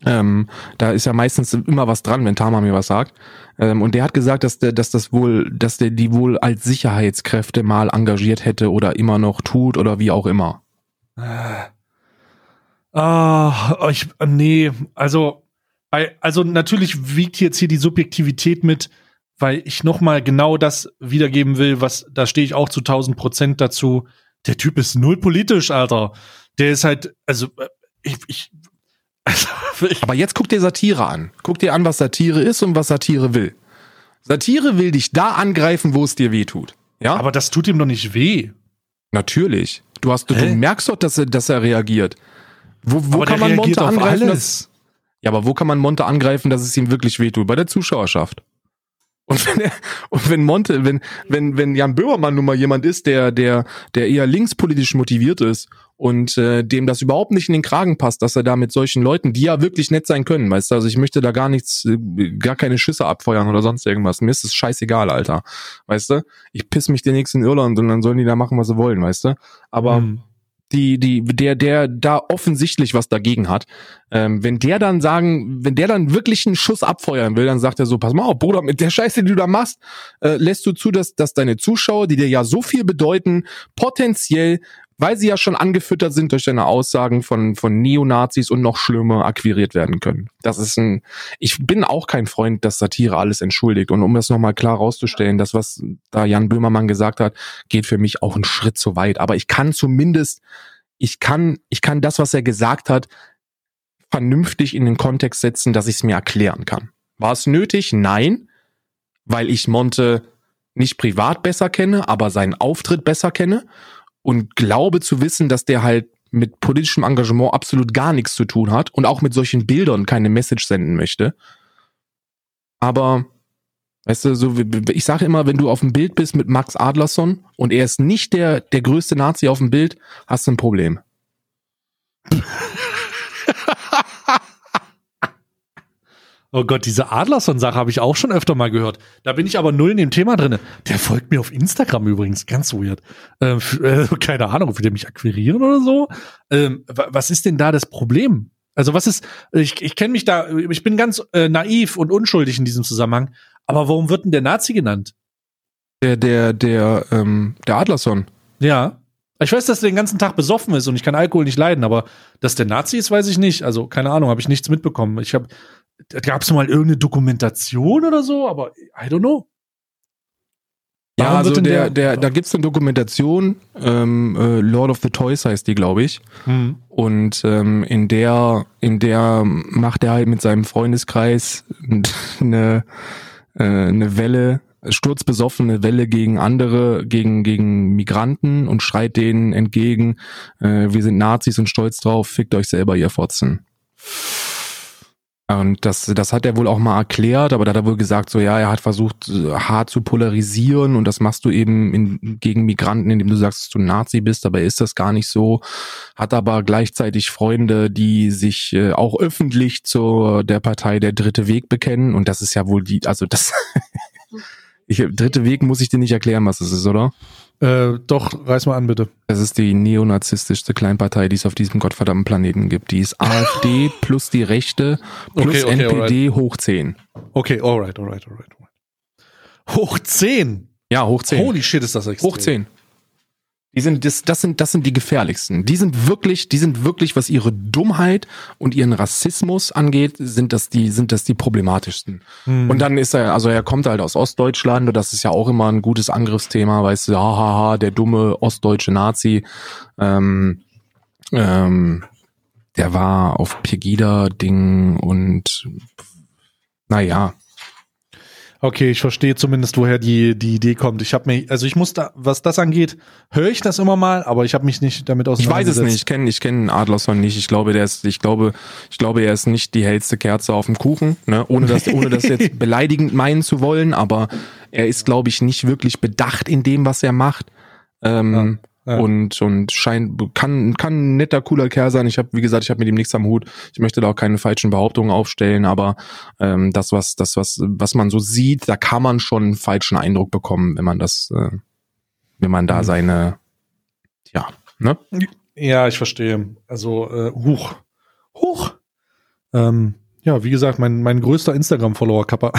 Speaker 2: Ähm, da ist ja meistens immer was dran, wenn Tama mir was sagt. Ähm, und der hat gesagt, dass der, dass das wohl, dass der die wohl als Sicherheitskräfte mal engagiert hätte oder immer noch tut oder wie auch immer.
Speaker 1: Ah. Ah, ich, nee, also, also natürlich wiegt jetzt hier die Subjektivität mit, weil ich nochmal genau das wiedergeben will, was, da stehe ich auch zu 1000 Prozent dazu. Der Typ ist null politisch, Alter. Der ist halt, also, ich, ich,
Speaker 2: also, ich Aber jetzt guck dir Satire an. Guck dir an, was Satire ist und was Satire will. Satire will dich da angreifen, wo es dir weh tut. Ja?
Speaker 1: Aber das tut ihm doch nicht weh.
Speaker 2: Natürlich. Du hast, du, du merkst doch, dass er, dass er reagiert. Wo, wo kann man Monte angreifen? Dass, ja, aber wo kann man Monte angreifen, dass es ihm wirklich wehtut? Bei der Zuschauerschaft. Und wenn er, und wenn Monte, wenn, wenn, wenn Jan Böhmermann nun mal jemand ist, der, der, der eher linkspolitisch motiviert ist und äh, dem das überhaupt nicht in den Kragen passt, dass er da mit solchen Leuten, die ja wirklich nett sein können, weißt du, also ich möchte da gar nichts, äh, gar keine Schüsse abfeuern oder sonst irgendwas. Mir ist es scheißegal, Alter. Weißt du? Ich piss mich demnächst in Irland und dann sollen die da machen, was sie wollen, weißt du? Aber mhm die, die, der, der da offensichtlich was dagegen hat, ähm, wenn der dann sagen, wenn der dann wirklich einen Schuss abfeuern will, dann sagt er so, pass mal auf, Bruder, mit der Scheiße, die du da machst, äh, lässt du zu, dass, dass deine Zuschauer, die dir ja so viel bedeuten, potenziell weil sie ja schon angefüttert sind durch deine Aussagen von, von Neonazis und noch schlimmer akquiriert werden können. Das ist ein, ich bin auch kein Freund, dass Satire alles entschuldigt. Und um das nochmal klar rauszustellen, das, was da Jan Böhmermann gesagt hat, geht für mich auch einen Schritt zu weit. Aber ich kann zumindest, ich kann, ich kann das, was er gesagt hat, vernünftig in den Kontext setzen, dass ich es mir erklären kann. War es nötig? Nein, weil ich Monte nicht privat besser kenne, aber seinen Auftritt besser kenne und glaube zu wissen, dass der halt mit politischem Engagement absolut gar nichts zu tun hat und auch mit solchen Bildern keine Message senden möchte. Aber, weißt du, so, ich sage immer, wenn du auf dem Bild bist mit Max Adlerson und er ist nicht der, der größte Nazi auf dem Bild, hast du ein Problem.
Speaker 1: Oh Gott, diese Adlerson-Sache habe ich auch schon öfter mal gehört. Da bin ich aber null in dem Thema drin. Der folgt mir auf Instagram übrigens, ganz weird. Ähm, äh, keine Ahnung, will der mich akquirieren oder so? Ähm, was ist denn da das Problem? Also was ist, ich, ich kenne mich da, ich bin ganz äh, naiv und unschuldig in diesem Zusammenhang, aber warum wird denn der Nazi genannt?
Speaker 2: Der, der, der, ähm, der Adlerson.
Speaker 1: Ja. Ich weiß, dass der den ganzen Tag besoffen ist und ich kann Alkohol nicht leiden, aber dass der Nazi ist, weiß ich nicht. Also keine Ahnung, habe ich nichts mitbekommen. Ich habe Gab es mal irgendeine Dokumentation oder so, aber I don't know.
Speaker 2: Warum ja, also der, der, der, da gibt's eine Dokumentation, ähm, äh, Lord of the Toys heißt die, glaube ich. Mhm. Und ähm, in der, in der macht er halt mit seinem Freundeskreis eine, äh, eine Welle, sturzbesoffene Welle gegen andere, gegen, gegen Migranten und schreit denen entgegen, äh, wir sind Nazis und stolz drauf, fickt euch selber, ihr Fotzen. Und das, das hat er wohl auch mal erklärt, aber da hat er wohl gesagt, so ja, er hat versucht, hart zu polarisieren und das machst du eben in, gegen Migranten, indem du sagst, dass du Nazi bist, aber ist das gar nicht so. Hat aber gleichzeitig Freunde, die sich äh, auch öffentlich zu der Partei der Dritte Weg bekennen und das ist ja wohl die, also das, ich, Dritte Weg muss ich dir nicht erklären, was das ist, oder?
Speaker 1: Äh, doch, reiß mal an, bitte.
Speaker 2: Das ist die neonazistischste Kleinpartei, die es auf diesem gottverdammten Planeten gibt. Die ist AfD plus die Rechte plus okay, okay, NPD alright. hoch 10.
Speaker 1: Okay, alright, alright, alright. Hoch 10?
Speaker 2: Ja, hoch 10.
Speaker 1: Holy shit, ist das extrem.
Speaker 2: Hoch 10. Die sind, das, das sind, das sind die gefährlichsten. Die sind wirklich, die sind wirklich, was ihre Dummheit und ihren Rassismus angeht, sind das die, sind das die problematischsten. Hm. Und dann ist er, also er kommt halt aus Ostdeutschland und das ist ja auch immer ein gutes Angriffsthema, weißt du, hahaha, der dumme ostdeutsche Nazi, ähm, ähm, der war auf Pegida-Ding und, naja,
Speaker 1: Okay, ich verstehe zumindest, woher die, die Idee kommt. Ich habe mich, also ich muss da, was das angeht, höre ich das immer mal, aber ich habe mich nicht damit
Speaker 2: auseinandergesetzt. Ich weiß es nicht, ich kenne ich kenn Adlerson nicht. Ich glaube, der ist, ich glaube, ich glaube, er ist nicht die hellste Kerze auf dem Kuchen, ne? ohne das, ohne das jetzt beleidigend meinen zu wollen, aber er ist, glaube ich, nicht wirklich bedacht in dem, was er macht. Ähm, ja. Und, und scheint, kann, kann ein netter, cooler Kerl sein. Ich habe, wie gesagt, ich habe mit ihm nichts am Hut. Ich möchte da auch keine falschen Behauptungen aufstellen, aber ähm, das, was, das, was, was man so sieht, da kann man schon einen falschen Eindruck bekommen, wenn man das, äh, wenn man da mhm. seine, ja, ne?
Speaker 1: Ja, ich verstehe. Also, äh, huch. Huch. Ähm, ja, wie gesagt, mein, mein größter Instagram-Follower, Kappa.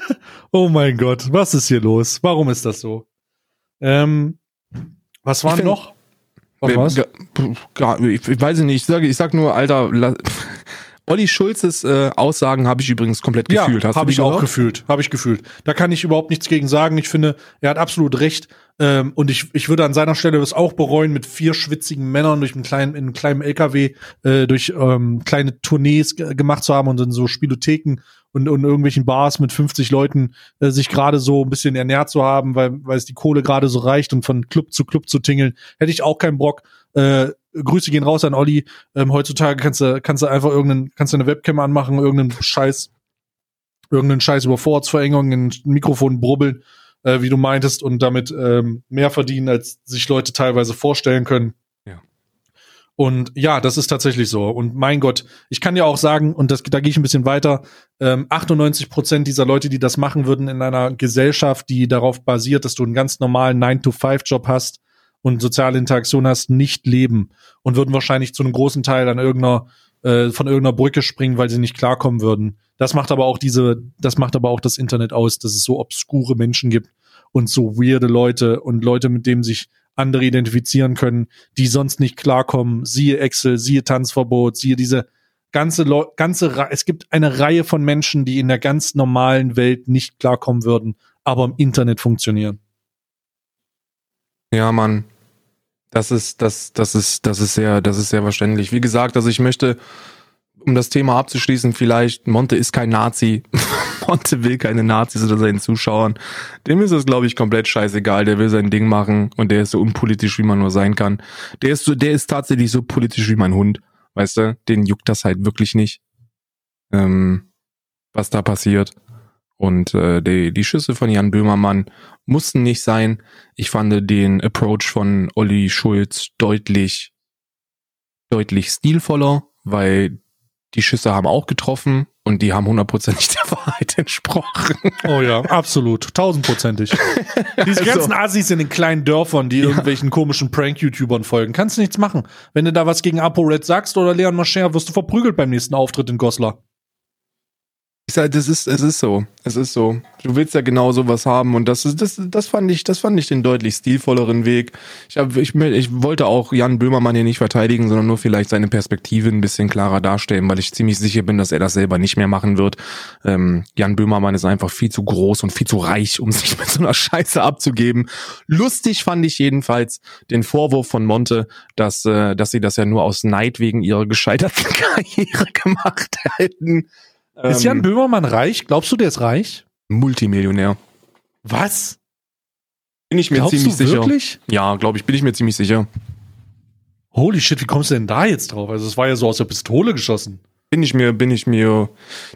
Speaker 1: oh mein Gott, was ist hier los? Warum ist das so? Ähm, was war noch?
Speaker 2: Was ich weiß nicht, ich sage ich sag nur, Alter, Olli Schulzes äh, Aussagen habe ich übrigens komplett gefühlt.
Speaker 1: Ja, habe ich auch gefühlt. Habe ich gefühlt. Da kann ich überhaupt nichts gegen sagen. Ich finde, er hat absolut recht. Ähm, und ich, ich würde an seiner Stelle das auch bereuen, mit vier schwitzigen Männern durch einen kleinen, in einem kleinen LKW äh, durch ähm, kleine Tournees gemacht zu haben und in so Spielotheken und, und irgendwelchen Bars mit 50 Leuten äh, sich gerade so ein bisschen ernährt zu haben, weil, weil es die Kohle gerade so reicht und von Club zu Club zu tingeln, hätte ich auch keinen Bock. Äh, Grüße gehen raus an Olli. Ähm, heutzutage kannst du, kannst du einfach irgendeinen, kannst du eine Webcam anmachen, irgendeinen Scheiß irgendeinen Scheiß über Vorratsverengungen, in Mikrofon brubbeln, äh, wie du meintest, und damit ähm, mehr verdienen, als sich Leute teilweise vorstellen können.
Speaker 2: Ja.
Speaker 1: Und ja, das ist tatsächlich so. Und mein Gott, ich kann ja auch sagen, und das, da gehe ich ein bisschen weiter, ähm, 98 Prozent dieser Leute, die das machen würden in einer Gesellschaft, die darauf basiert, dass du einen ganz normalen 9-to-5-Job hast und soziale Interaktion hast, nicht leben und würden wahrscheinlich zu einem großen Teil an irgendeiner äh, von irgendeiner Brücke springen, weil sie nicht klarkommen würden. Das macht aber auch diese, das macht aber auch das Internet aus, dass es so obskure Menschen gibt und so weirde Leute und Leute, mit denen sich andere identifizieren können, die sonst nicht klarkommen. Siehe Excel, siehe Tanzverbot, siehe diese ganze Leu ganze es gibt eine Reihe von Menschen, die in der ganz normalen Welt nicht klarkommen würden, aber im Internet funktionieren.
Speaker 2: Ja, Mann. Das ist, das, das ist, das ist sehr, das ist sehr verständlich. Wie gesagt, also ich möchte, um das Thema abzuschließen, vielleicht, Monte ist kein Nazi. Monte will keine Nazis oder seinen Zuschauern. Dem ist es, glaube ich, komplett scheißegal. Der will sein Ding machen und der ist so unpolitisch, wie man nur sein kann. Der ist so, der ist tatsächlich so politisch wie mein Hund. Weißt du? Den juckt das halt wirklich nicht. Ähm, was da passiert. Und äh, die, die Schüsse von Jan Böhmermann mussten nicht sein. Ich fand den Approach von Olli Schulz deutlich, deutlich stilvoller, weil die Schüsse haben auch getroffen und die haben hundertprozentig der Wahrheit entsprochen.
Speaker 1: Oh ja, absolut. Tausendprozentig. Diese also, ganzen Assis in den kleinen Dörfern, die ja. irgendwelchen komischen Prank-YouTubern folgen, kannst du nichts machen. Wenn du da was gegen ApoRed sagst oder Leon Mascher, wirst du verprügelt beim nächsten Auftritt in Goslar.
Speaker 2: Ich sag, das ist, es ist so. Es ist so. Du willst ja genau sowas haben und das ist, das, das fand ich, das fand ich den deutlich stilvolleren Weg. Ich hab, ich, ich wollte auch Jan Böhmermann hier nicht verteidigen, sondern nur vielleicht seine Perspektive ein bisschen klarer darstellen, weil ich ziemlich sicher bin, dass er das selber nicht mehr machen wird. Ähm, Jan Böhmermann ist einfach viel zu groß und viel zu reich, um sich mit so einer Scheiße abzugeben. Lustig fand ich jedenfalls den Vorwurf von Monte, dass, äh, dass sie das ja nur aus Neid wegen ihrer gescheiterten Karriere gemacht hätten.
Speaker 1: Ist Jan ähm, Böhmermann reich? Glaubst du, der ist reich?
Speaker 2: Multimillionär.
Speaker 1: Was?
Speaker 2: Bin ich mir Glaubst ziemlich du sicher. Wirklich? Ja, glaube ich, bin ich mir ziemlich sicher.
Speaker 1: Holy shit, wie kommst du denn da jetzt drauf? Also es war ja so aus der Pistole geschossen.
Speaker 2: Bin ich mir, bin ich mir.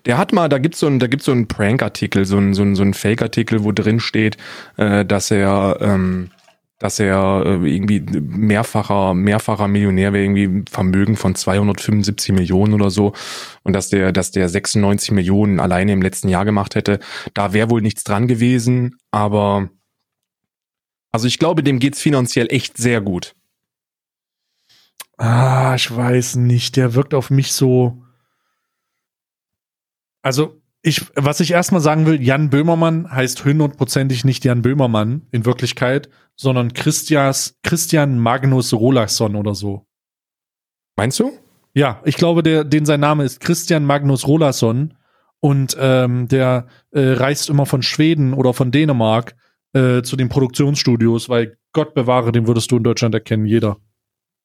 Speaker 2: Der hat mal, da gibt's so ein, da gibt's so einen Prank-Artikel, so ein, so ein, so ein Fake-Artikel, wo drin steht, äh, dass er ähm, dass er äh, irgendwie mehrfacher, mehrfacher Millionär wäre, irgendwie Vermögen von 275 Millionen oder so. Und dass der, dass der 96 Millionen alleine im letzten Jahr gemacht hätte. Da wäre wohl nichts dran gewesen, aber also ich glaube, dem geht's finanziell echt sehr gut.
Speaker 1: Ah, ich weiß nicht. Der wirkt auf mich so. Also, ich, was ich erstmal sagen will, Jan Böhmermann heißt hundertprozentig nicht Jan Böhmermann in Wirklichkeit, sondern Christias, Christian Magnus Rolasson oder so.
Speaker 2: Meinst du?
Speaker 1: Ja, ich glaube, der, den sein Name ist Christian Magnus Rolasson und ähm, der äh, reist immer von Schweden oder von Dänemark äh, zu den Produktionsstudios, weil Gott bewahre, den würdest du in Deutschland erkennen, jeder.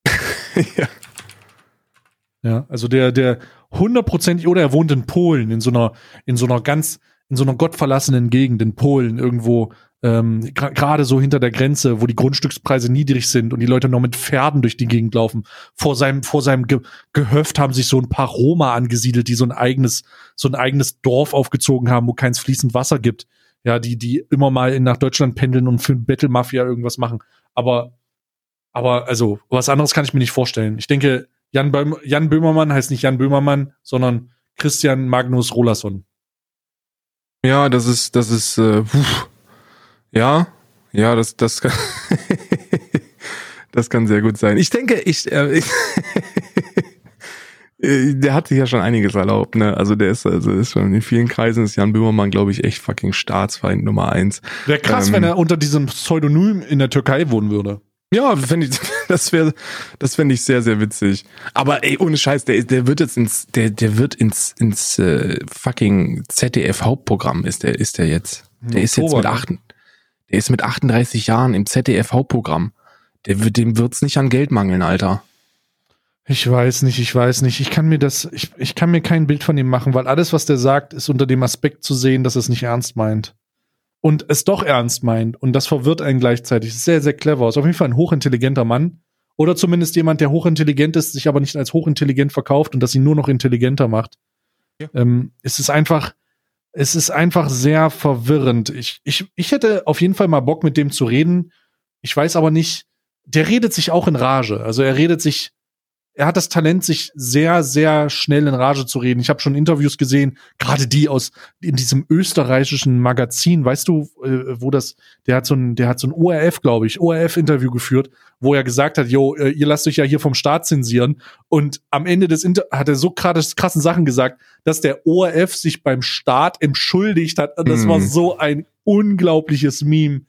Speaker 1: ja. Ja, also der, der hundertprozentig, oder er wohnt in Polen, in so einer, in so einer ganz, in so einer gottverlassenen Gegend in Polen, irgendwo, ähm, gerade so hinter der Grenze, wo die Grundstückspreise niedrig sind und die Leute noch mit Pferden durch die Gegend laufen. Vor seinem, vor seinem Ge Gehöft haben sich so ein paar Roma angesiedelt, die so ein eigenes, so ein eigenes Dorf aufgezogen haben, wo keins fließend Wasser gibt. Ja, die, die immer mal in, nach Deutschland pendeln und für Battle Mafia irgendwas machen. Aber, aber, also, was anderes kann ich mir nicht vorstellen. Ich denke, Jan, Böhm, Jan Böhmermann heißt nicht Jan Böhmermann, sondern Christian Magnus Rolasson.
Speaker 2: Ja, das ist, das ist, äh, ja, ja, das, das kann, das kann sehr gut sein. Ich denke, ich, äh, ich der hat sich ja schon einiges erlaubt, ne? Also der ist, also ist schon in vielen Kreisen ist Jan Böhmermann, glaube ich, echt fucking Staatsfeind Nummer eins.
Speaker 1: Wäre krass, ähm, wenn er unter diesem Pseudonym in der Türkei wohnen würde.
Speaker 2: Ja, ich, das wäre, das fände ich sehr, sehr witzig. Aber ey, ohne Scheiß, der, der wird jetzt ins, der, der wird ins, ins äh, fucking ZDF Hauptprogramm ist der, ist der jetzt. Der ist jetzt mit ne? acht, der ist mit 38 Jahren im ZDF Hauptprogramm. Der wird, dem wird's nicht an Geld mangeln, Alter.
Speaker 1: Ich weiß nicht, ich weiß nicht. Ich kann mir das, ich, ich kann mir kein Bild von ihm machen, weil alles, was der sagt, ist unter dem Aspekt zu sehen, dass er es nicht ernst meint und es doch ernst meint und das verwirrt einen gleichzeitig. ist sehr, sehr clever. Ist auf jeden Fall ein hochintelligenter Mann. Oder zumindest jemand, der hochintelligent ist, sich aber nicht als hochintelligent verkauft und das ihn nur noch intelligenter macht. Ja. Ähm, es ist einfach, es ist einfach sehr verwirrend. Ich, ich, ich hätte auf jeden Fall mal Bock, mit dem zu reden. Ich weiß aber nicht, der redet sich auch in Rage. Also er redet sich er hat das Talent, sich sehr, sehr schnell in Rage zu reden. Ich habe schon Interviews gesehen, gerade die aus in diesem österreichischen Magazin, weißt du, äh, wo das, der hat so ein, der hat so ein ORF, glaube ich, ORF-Interview geführt, wo er gesagt hat, yo, äh, ihr lasst euch ja hier vom Staat zensieren. Und am Ende des Inter hat er so krass, krassen Sachen gesagt, dass der ORF sich beim Staat entschuldigt hat. Und das mm. war mhm. so ein unglaubliches Meme.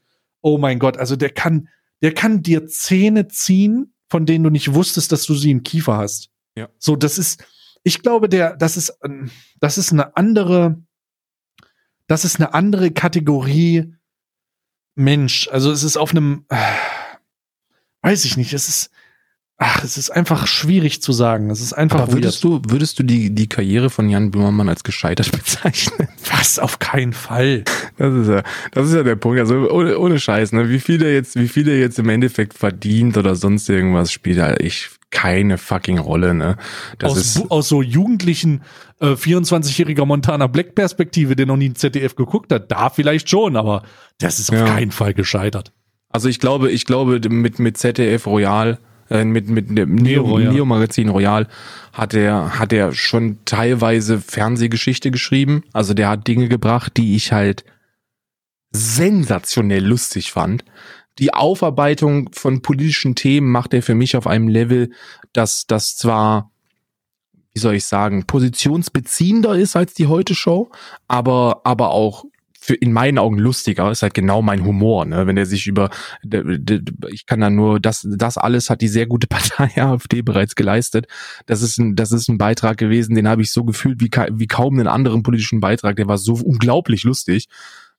Speaker 1: Oh mein Gott, also der kann, der kann dir Zähne ziehen von denen du nicht wusstest, dass du sie im Kiefer hast. Ja. So, das ist, ich glaube, der, das ist, ähm, das ist eine andere, das ist eine andere Kategorie Mensch. Also es ist auf einem, äh, weiß ich nicht, es ist, ach, es ist einfach schwierig zu sagen. Es ist einfach.
Speaker 2: Aber würdest weird. du, würdest du die, die Karriere von Jan Böhmermann als gescheitert bezeichnen?
Speaker 1: Was? Auf keinen Fall.
Speaker 2: Das ist ja, das ist ja der Punkt. Also ohne, ohne Scheiß, ne? Wie viel der jetzt, wie viel der jetzt im Endeffekt verdient oder sonst irgendwas spielt, halt ich keine fucking Rolle, ne?
Speaker 1: Das aus, ist aus so jugendlichen äh, 24-jähriger Montana Black Perspektive, der noch nie ein ZDF geguckt hat, da vielleicht schon, aber das ist auf ja. keinen Fall gescheitert.
Speaker 2: Also ich glaube, ich glaube mit mit ZDF Royal äh, mit, mit dem Neo, Neo Magazin Royal hat er, hat er schon teilweise Fernsehgeschichte geschrieben. Also der hat Dinge gebracht, die ich halt sensationell lustig fand. Die Aufarbeitung von politischen Themen macht er für mich auf einem Level, dass das zwar wie soll ich sagen, positionsbeziehender ist als die Heute Show, aber aber auch für in meinen Augen lustiger, ist halt genau mein Humor, ne? Wenn er sich über ich kann da nur das das alles hat die sehr gute Partei AfD bereits geleistet. Das ist ein das ist ein Beitrag gewesen, den habe ich so gefühlt wie wie kaum einen anderen politischen Beitrag, der war so unglaublich lustig.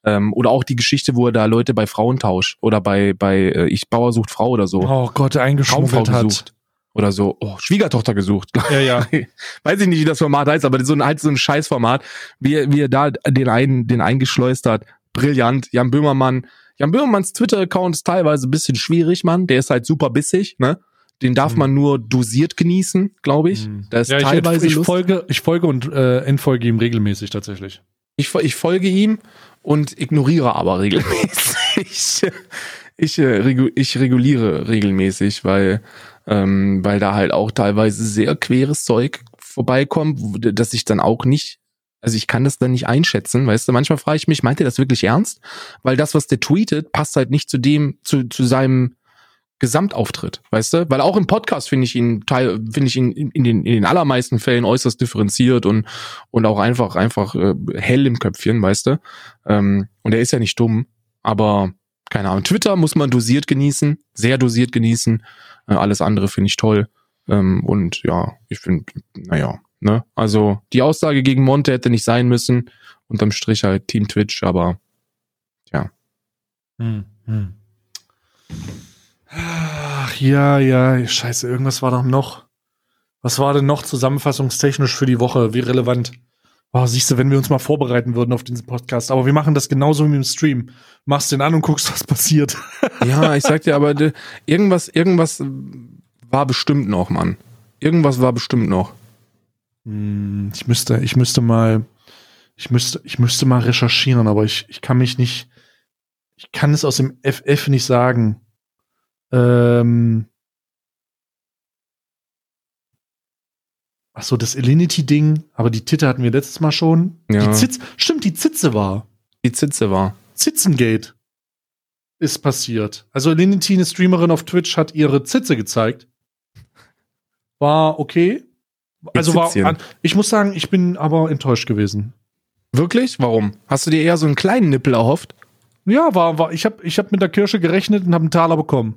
Speaker 2: Ähm, oder auch die Geschichte, wo er da Leute bei Frauentausch oder bei bei äh, ich Bauer sucht Frau oder so.
Speaker 1: Oh Gott, eingeschmuggelt hat. Gesucht
Speaker 2: oder so, oh, Schwiegertochter gesucht.
Speaker 1: Ja, ja.
Speaker 2: Weiß ich nicht, wie das Format heißt, aber so ein, halt so ein Scheißformat, wie, wie er da den einen, den eingeschleust hat. Brillant. Jan Böhmermann. Jan Böhmermanns Twitter-Account ist teilweise ein bisschen schwierig, Mann. Der ist halt super bissig, ne? Den darf hm. man nur dosiert genießen, glaube ich. Hm.
Speaker 1: Da ist ja, teilweise ich, ich folge, ich folge und äh, entfolge ihm regelmäßig tatsächlich.
Speaker 2: Ich, ich folge ihm und ignoriere aber regelmäßig. ich, äh, ich reguliere regelmäßig, weil ähm, weil da halt auch teilweise sehr queres Zeug vorbeikommt, dass ich dann auch nicht, also ich kann das dann nicht einschätzen, weißt du, manchmal frage ich mich, meint er das wirklich ernst? Weil das, was der tweetet, passt halt nicht zu dem, zu, zu seinem Gesamtauftritt, weißt du? Weil auch im Podcast finde ich ihn teil, finde ich ihn in, in, den in den allermeisten Fällen äußerst differenziert und und auch einfach einfach äh, hell im Köpfchen, weißt du? Ähm, und er ist ja nicht dumm, aber keine Ahnung. Twitter muss man dosiert genießen, sehr dosiert genießen. Äh, alles andere finde ich toll. Ähm, und ja, ich finde, naja, ne? Also die Aussage gegen Monte hätte nicht sein müssen. Unterm Strich halt Team Twitch, aber ja. Hm, hm.
Speaker 1: Ach, ja, ja, scheiße, irgendwas war doch noch. Was war denn noch zusammenfassungstechnisch für die Woche? Wie relevant? Oh, siehst du, wenn wir uns mal vorbereiten würden auf diesen Podcast. Aber wir machen das genauso wie im Stream. Machst den an und guckst, was passiert.
Speaker 2: Ja, ich sag dir, aber irgendwas, irgendwas war bestimmt noch, Mann. Irgendwas war bestimmt noch.
Speaker 1: Hm, ich müsste, ich müsste mal, ich müsste, ich müsste mal recherchieren, aber ich, ich kann mich nicht, ich kann es aus dem FF nicht sagen. Ähm, Ach so, das Alinity-Ding, aber die Titte hatten wir letztes Mal schon. Ja. Die Zitz, stimmt, die Zitze war.
Speaker 2: Die Zitze war.
Speaker 1: Zitzengate ist passiert. Also Alinity, eine Streamerin auf Twitch, hat ihre Zitze gezeigt. War okay. Also war, ich muss sagen, ich bin aber enttäuscht gewesen.
Speaker 2: Wirklich? Warum? Hast du dir eher so einen kleinen Nippel erhofft?
Speaker 1: Ja, war, war, ich habe ich hab mit der Kirsche gerechnet und habe einen Taler bekommen.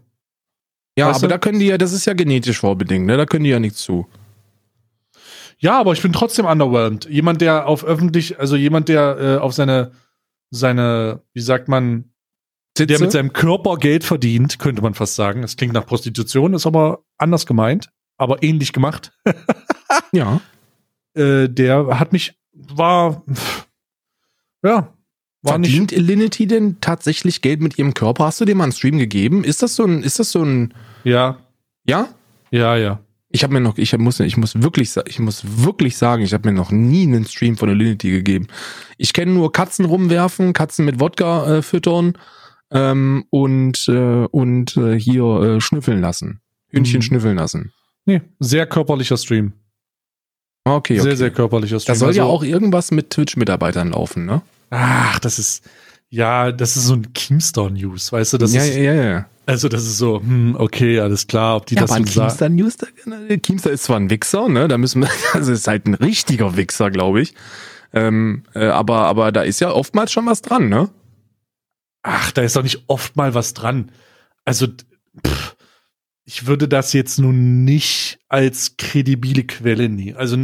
Speaker 2: Ja, weißt aber du? da können die ja, das ist ja genetisch vorbedingt, ne? Da können die ja nichts zu.
Speaker 1: Ja, aber ich bin trotzdem underwhelmed. Jemand, der auf öffentlich, also jemand, der äh, auf seine, seine, wie sagt man, Sitze? der mit seinem Körper Geld verdient, könnte man fast sagen. Das klingt nach Prostitution, ist aber anders gemeint, aber ähnlich gemacht.
Speaker 2: ja.
Speaker 1: Äh, der hat mich, war, ja,
Speaker 2: war Verdient nicht. Elinity denn tatsächlich Geld mit ihrem Körper? Hast du dem mal einen Stream gegeben? Ist das so ein, ist das so ein.
Speaker 1: Ja.
Speaker 2: Ja?
Speaker 1: Ja, ja.
Speaker 2: Ich habe mir noch, ich muss, ich muss wirklich, ich muss wirklich sagen, ich habe mir noch nie einen Stream von Alinity gegeben. Ich kenne nur Katzen rumwerfen, Katzen mit Wodka äh, füttern ähm, und äh, und äh, hier äh, schnüffeln lassen, Hühnchen mhm. schnüffeln lassen.
Speaker 1: Nee, sehr körperlicher Stream.
Speaker 2: Okay, okay.
Speaker 1: Sehr, sehr körperlicher
Speaker 2: Stream. Da soll also, ja auch irgendwas mit Twitch-Mitarbeitern laufen, ne?
Speaker 1: Ach, das ist, ja, das ist so ein Keemstar-News, weißt du? Das
Speaker 2: ja,
Speaker 1: ist,
Speaker 2: ja, ja, ja.
Speaker 1: Also das ist so, hm, okay, alles klar, ob die ja, das
Speaker 2: aber so Keemstar News, da, Keemstar ist zwar ein Wichser, ne, da müssen wir, also ist halt ein richtiger Wichser, glaube ich. Ähm, äh, aber, aber da ist ja oftmals schon was dran, ne?
Speaker 1: Ach, da ist doch nicht oft mal was dran. Also, pff, ich würde das jetzt nun nicht als kredibile Quelle nehmen. Also,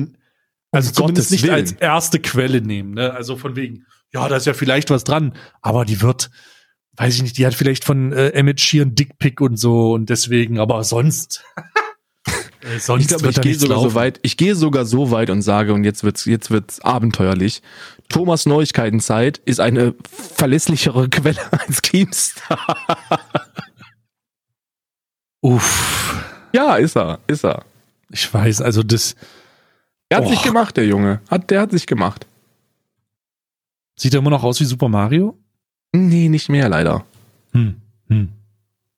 Speaker 1: also um zumindest nicht Willen. als erste Quelle nehmen, ne? Also von wegen, ja, da ist ja vielleicht was dran, aber die wird, weiß ich nicht, die hat vielleicht von äh, Emmett Shear einen Dickpick und so und deswegen, aber sonst.
Speaker 2: äh, sonst ich glaube, ich gehe sogar laufen. so weit, ich gehe sogar so weit und sage, und jetzt wird's, jetzt wird's abenteuerlich. Thomas Neuigkeitenzeit ist eine verlässlichere Quelle als Keemstar.
Speaker 1: Uff.
Speaker 2: Ja, ist er, ist er.
Speaker 1: Ich weiß, also das.
Speaker 2: Er hat oh. sich gemacht, der Junge. Hat, der hat sich gemacht.
Speaker 1: Sieht er immer noch aus wie Super Mario?
Speaker 2: Nee, nicht mehr leider.
Speaker 1: Hm. Hm.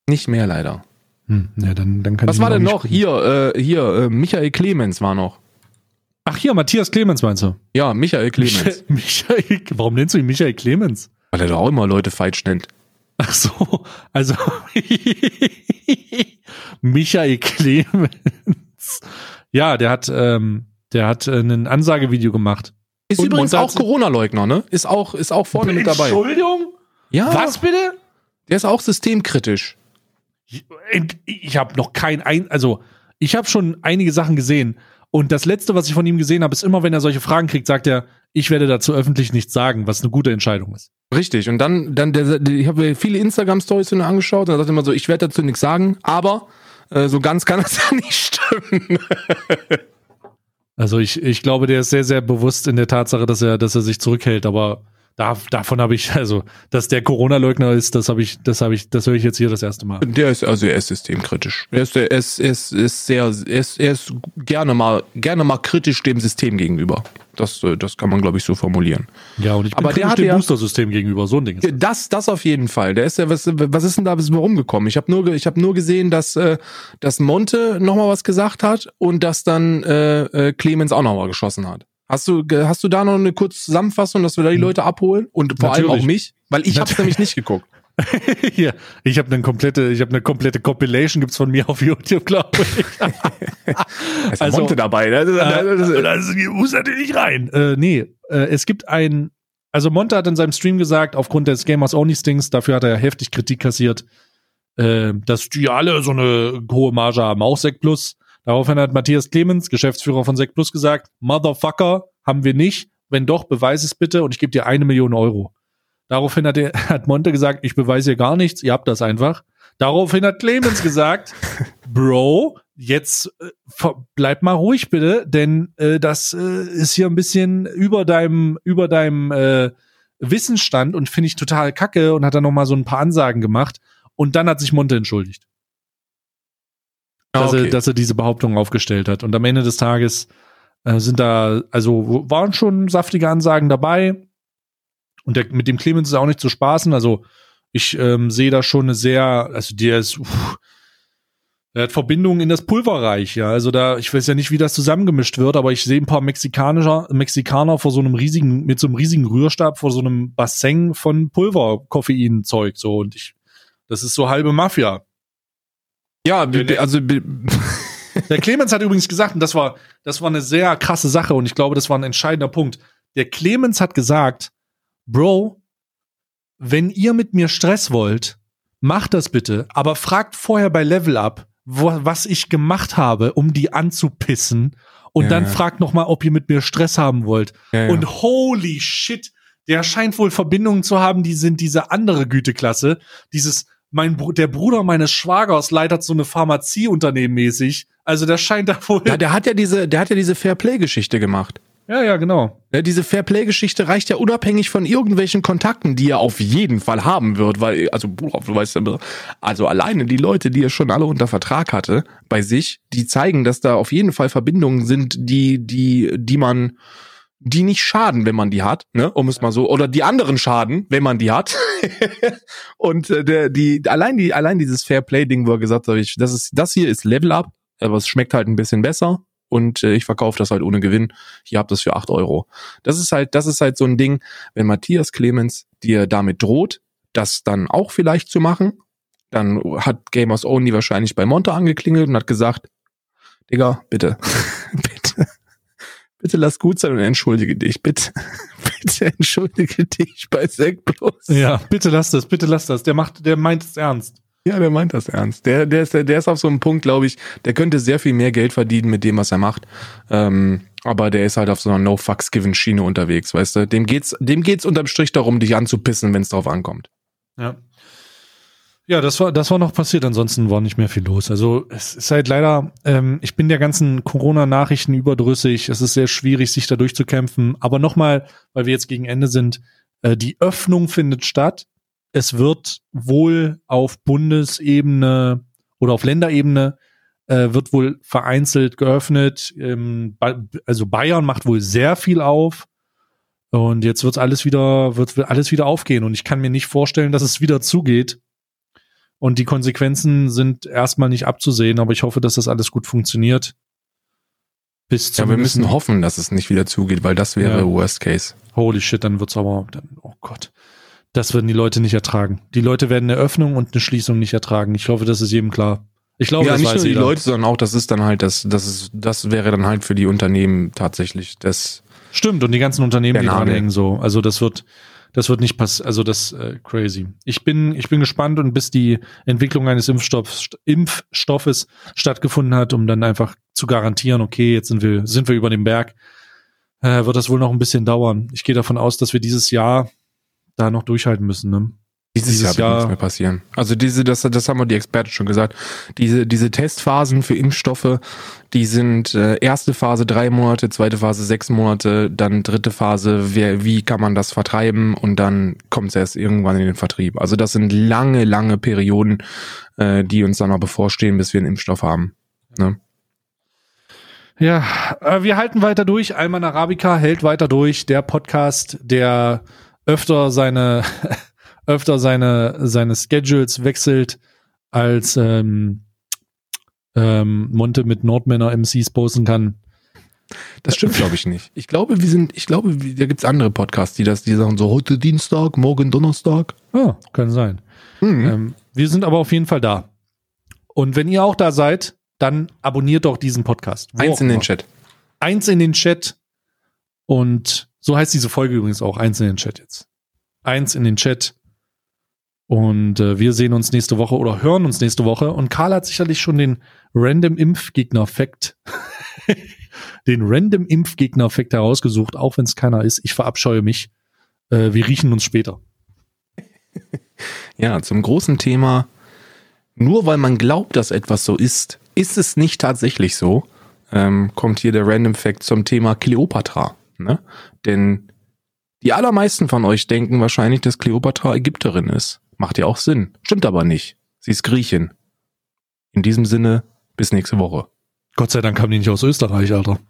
Speaker 2: Nicht mehr leider.
Speaker 1: Hm. Ja, dann, dann kann
Speaker 2: Was war denn noch? Hier, äh, hier, äh, Michael Clemens war noch.
Speaker 1: Ach hier, Matthias Clemens meinst du?
Speaker 2: Ja, Michael Clemens.
Speaker 1: Michael, warum nennst du ihn Michael Clemens?
Speaker 2: Weil er doch auch immer Leute falsch nennt.
Speaker 1: Ach so, also Michael Clemens. Ja, der hat, ähm, der hat äh, ein Ansagevideo gemacht.
Speaker 2: Ist Und übrigens auch Corona-Leugner, ne? Ist auch, ist auch vorne mit dabei.
Speaker 1: Entschuldigung?
Speaker 2: Ja.
Speaker 1: Was bitte?
Speaker 2: Der ist auch systemkritisch.
Speaker 1: Ich, ich habe noch kein ein, also ich habe schon einige Sachen gesehen. Und das letzte, was ich von ihm gesehen habe, ist immer, wenn er solche Fragen kriegt, sagt er, ich werde dazu öffentlich nichts sagen, was eine gute Entscheidung ist.
Speaker 2: Richtig. Und dann, dann, der, ich habe viele Instagram-Stories von ihm angeschaut und er sagt immer so, ich werde dazu nichts sagen, aber äh, so ganz kann das ja nicht stimmen.
Speaker 1: Also ich, ich glaube, der ist sehr, sehr bewusst in der Tatsache, dass er, dass er sich zurückhält, aber da, davon habe ich, also, dass der Corona-Leugner ist, das habe ich, das habe ich, das höre ich jetzt hier das erste Mal.
Speaker 2: Der ist, also er ist systemkritisch. Er ist, er ist, er ist, ist sehr, er ist, er ist gerne mal, gerne mal kritisch dem System gegenüber. Das, äh, das kann man, glaube ich, so formulieren.
Speaker 1: Ja, und ich bin Aber der hat dem ja, Booster-System gegenüber, so ein Ding.
Speaker 2: Ist das, das auf jeden Fall. Der ist ja, was, was ist denn da bis rumgekommen? Ich habe nur, ich habe nur gesehen, dass, äh, dass Monte nochmal was gesagt hat und dass dann äh, äh, Clemens auch nochmal geschossen hat. Hast du, hast du da noch eine kurze Zusammenfassung, dass wir da die hm. Leute abholen? Und vor Natürlich. allem auch mich? Weil ich habe nämlich nicht geguckt.
Speaker 1: Hier, ich habe eine komplette, ich habe eine komplette Compilation gibt's von mir auf YouTube, glaube ich.
Speaker 2: ist also Monte dabei, ne?
Speaker 1: Das, äh, das muss natürlich rein. Äh, nee, äh, es gibt ein, also Monte hat in seinem Stream gesagt, aufgrund des Gamers Only Stings, dafür hat er heftig Kritik kassiert, äh, dass die alle so eine hohe Marge haben, auch Sek Plus. Daraufhin hat Matthias Clemens, Geschäftsführer von Sek Plus, gesagt, Motherfucker, haben wir nicht. Wenn doch, beweis es bitte und ich gebe dir eine Million Euro. Daraufhin hat, er, hat Monte gesagt, ich beweise hier gar nichts, ihr habt das einfach. Daraufhin hat Clemens gesagt, Bro, jetzt äh, bleib mal ruhig bitte, denn äh, das äh, ist hier ein bisschen über deinem über deinem äh, Wissensstand und finde ich total kacke und hat dann noch mal so ein paar Ansagen gemacht und dann hat sich Monte entschuldigt. Ah, dass, okay. er, dass er diese Behauptung aufgestellt hat und am Ende des Tages äh, sind da also waren schon saftige Ansagen dabei und der, mit dem Clemens ist auch nicht zu spaßen. Also ich ähm, sehe da schon eine sehr, also der ist, uff, er hat Verbindungen in das Pulverreich, ja. Also da, ich weiß ja nicht, wie das zusammengemischt wird, aber ich sehe ein paar Mexikanischer, Mexikaner vor so einem riesigen, mit so einem riesigen Rührstab vor so einem Bassin von Pulver-Koffeinzeug, so. Und ich, das ist so halbe Mafia.
Speaker 2: Ja, also,
Speaker 1: der Clemens hat übrigens gesagt, und das war, das war eine sehr krasse Sache und ich glaube, das war ein entscheidender Punkt. Der Clemens hat gesagt, Bro, wenn ihr mit mir Stress wollt, macht das bitte, aber fragt vorher bei Level Up, wo, was ich gemacht habe, um die anzupissen und ja, dann ja. fragt noch mal, ob ihr mit mir Stress haben wollt. Ja, und holy shit, der scheint wohl Verbindungen zu haben, die sind diese andere Güteklasse, dieses mein Br der Bruder meines Schwagers leitet so eine Pharmazieunternehmen mäßig. Also der scheint da wohl
Speaker 2: Ja, der hat ja diese der hat ja diese Fairplay Geschichte gemacht.
Speaker 1: Ja, ja, genau.
Speaker 2: Ja, diese Fairplay-Geschichte reicht ja unabhängig von irgendwelchen Kontakten, die er auf jeden Fall haben wird, weil, also, du weißt ja, also alleine die Leute, die er schon alle unter Vertrag hatte, bei sich, die zeigen, dass da auf jeden Fall Verbindungen sind, die, die, die man, die nicht schaden, wenn man die hat, ne, um es mal so, oder die anderen schaden, wenn man die hat. und äh, der, die, allein die, allein dieses Fairplay-Ding, wo er gesagt hat, ich, das ist, das hier ist Level Up, aber es schmeckt halt ein bisschen besser und äh, ich verkaufe das halt ohne Gewinn. Hier habt es für acht Euro. Das ist halt, das ist halt so ein Ding, wenn Matthias Clemens dir damit droht, das dann auch vielleicht zu machen, dann hat Gamers Only wahrscheinlich bei Monte angeklingelt und hat gesagt, Digga, bitte, bitte lass gut sein und entschuldige dich, bitte, bitte entschuldige dich bei Sek Plus.
Speaker 1: Ja, bitte lass das, bitte lass das. Der macht, der meint es ernst.
Speaker 2: Ja, der meint das ernst. Der, der, ist, der ist auf so einem Punkt, glaube ich, der könnte sehr viel mehr Geld verdienen mit dem, was er macht. Ähm, aber der ist halt auf so einer No Fucks Given Schiene unterwegs, weißt du? Dem geht's, dem geht's unterm Strich darum, dich anzupissen, wenn es drauf ankommt.
Speaker 1: Ja. Ja, das war, das war noch passiert. Ansonsten war nicht mehr viel los. Also es ist halt leider, ähm, ich bin der ganzen Corona-Nachrichten überdrüssig. Es ist sehr schwierig, sich da durchzukämpfen. Aber nochmal, weil wir jetzt gegen Ende sind, äh, die Öffnung findet statt es wird wohl auf Bundesebene oder auf Länderebene äh, wird wohl vereinzelt geöffnet. Ähm, also Bayern macht wohl sehr viel auf. Und jetzt wird alles wieder, wird alles wieder aufgehen. Und ich kann mir nicht vorstellen, dass es wieder zugeht. Und die Konsequenzen sind erstmal nicht abzusehen, aber ich hoffe, dass das alles gut funktioniert.
Speaker 2: Bis ja, wir müssen hoffen, dass es nicht wieder zugeht, weil das wäre ja. Worst Case.
Speaker 1: Holy shit, dann wird's aber, dann, oh Gott. Das würden die Leute nicht ertragen. Die Leute werden eine Öffnung und eine Schließung nicht ertragen. Ich hoffe, das ist jedem klar. Ich glaube,
Speaker 2: ja,
Speaker 1: das
Speaker 2: nicht nur die Leute, sondern auch, das ist dann halt, das, das ist, das wäre dann halt für die Unternehmen tatsächlich das.
Speaker 1: Stimmt, und die ganzen Unternehmen, die dranhängen so. Also das wird, das wird nicht passieren, also das äh, crazy. Ich bin, ich bin gespannt und bis die Entwicklung eines Impfstoffs, Impfstoffes stattgefunden hat, um dann einfach zu garantieren, okay, jetzt sind wir, sind wir über dem Berg, äh, wird das wohl noch ein bisschen dauern. Ich gehe davon aus, dass wir dieses Jahr da noch durchhalten müssen. Ne?
Speaker 2: Dieses, Dieses Jahr, Jahr wird nichts mehr passieren. Also diese, das, das haben wir die Experten schon gesagt. Diese, diese Testphasen für Impfstoffe, die sind äh, erste Phase drei Monate, zweite Phase sechs Monate, dann dritte Phase, wer, wie kann man das vertreiben und dann kommt es erst irgendwann in den Vertrieb. Also das sind lange, lange Perioden, äh, die uns dann noch bevorstehen, bis wir einen Impfstoff haben. Ne?
Speaker 1: Ja, äh, wir halten weiter durch. Alman Arabica hält weiter durch. Der Podcast, der öfter seine öfter seine seine Schedules wechselt als ähm, ähm, Monte mit Nordmänner MCs posten kann.
Speaker 2: Das stimmt, glaube ich nicht. Ich glaube, wir sind, ich glaube, da gibt's andere Podcasts, die das, die sagen so heute Dienstag, morgen Donnerstag.
Speaker 1: Ah, kann sein. Mhm. Ähm, wir sind aber auf jeden Fall da. Und wenn ihr auch da seid, dann abonniert doch diesen Podcast.
Speaker 2: Eins in den Chat.
Speaker 1: Eins in den Chat. Und so heißt diese Folge übrigens auch. Eins in den Chat jetzt. Eins in den Chat. Und äh, wir sehen uns nächste Woche oder hören uns nächste Woche. Und Karl hat sicherlich schon den Random Impfgegner-Fact, den Random Impfgegner-Fact herausgesucht, auch wenn es keiner ist. Ich verabscheue mich. Äh, wir riechen uns später.
Speaker 2: Ja, zum großen Thema. Nur weil man glaubt, dass etwas so ist, ist es nicht tatsächlich so. Ähm, kommt hier der Random Fact zum Thema Kleopatra. Ne? Denn die allermeisten von euch denken wahrscheinlich, dass Kleopatra Ägypterin ist. Macht ja auch Sinn. Stimmt aber nicht. Sie ist Griechin. In diesem Sinne, bis nächste Woche.
Speaker 1: Gott sei Dank kam die nicht aus Österreich, Alter.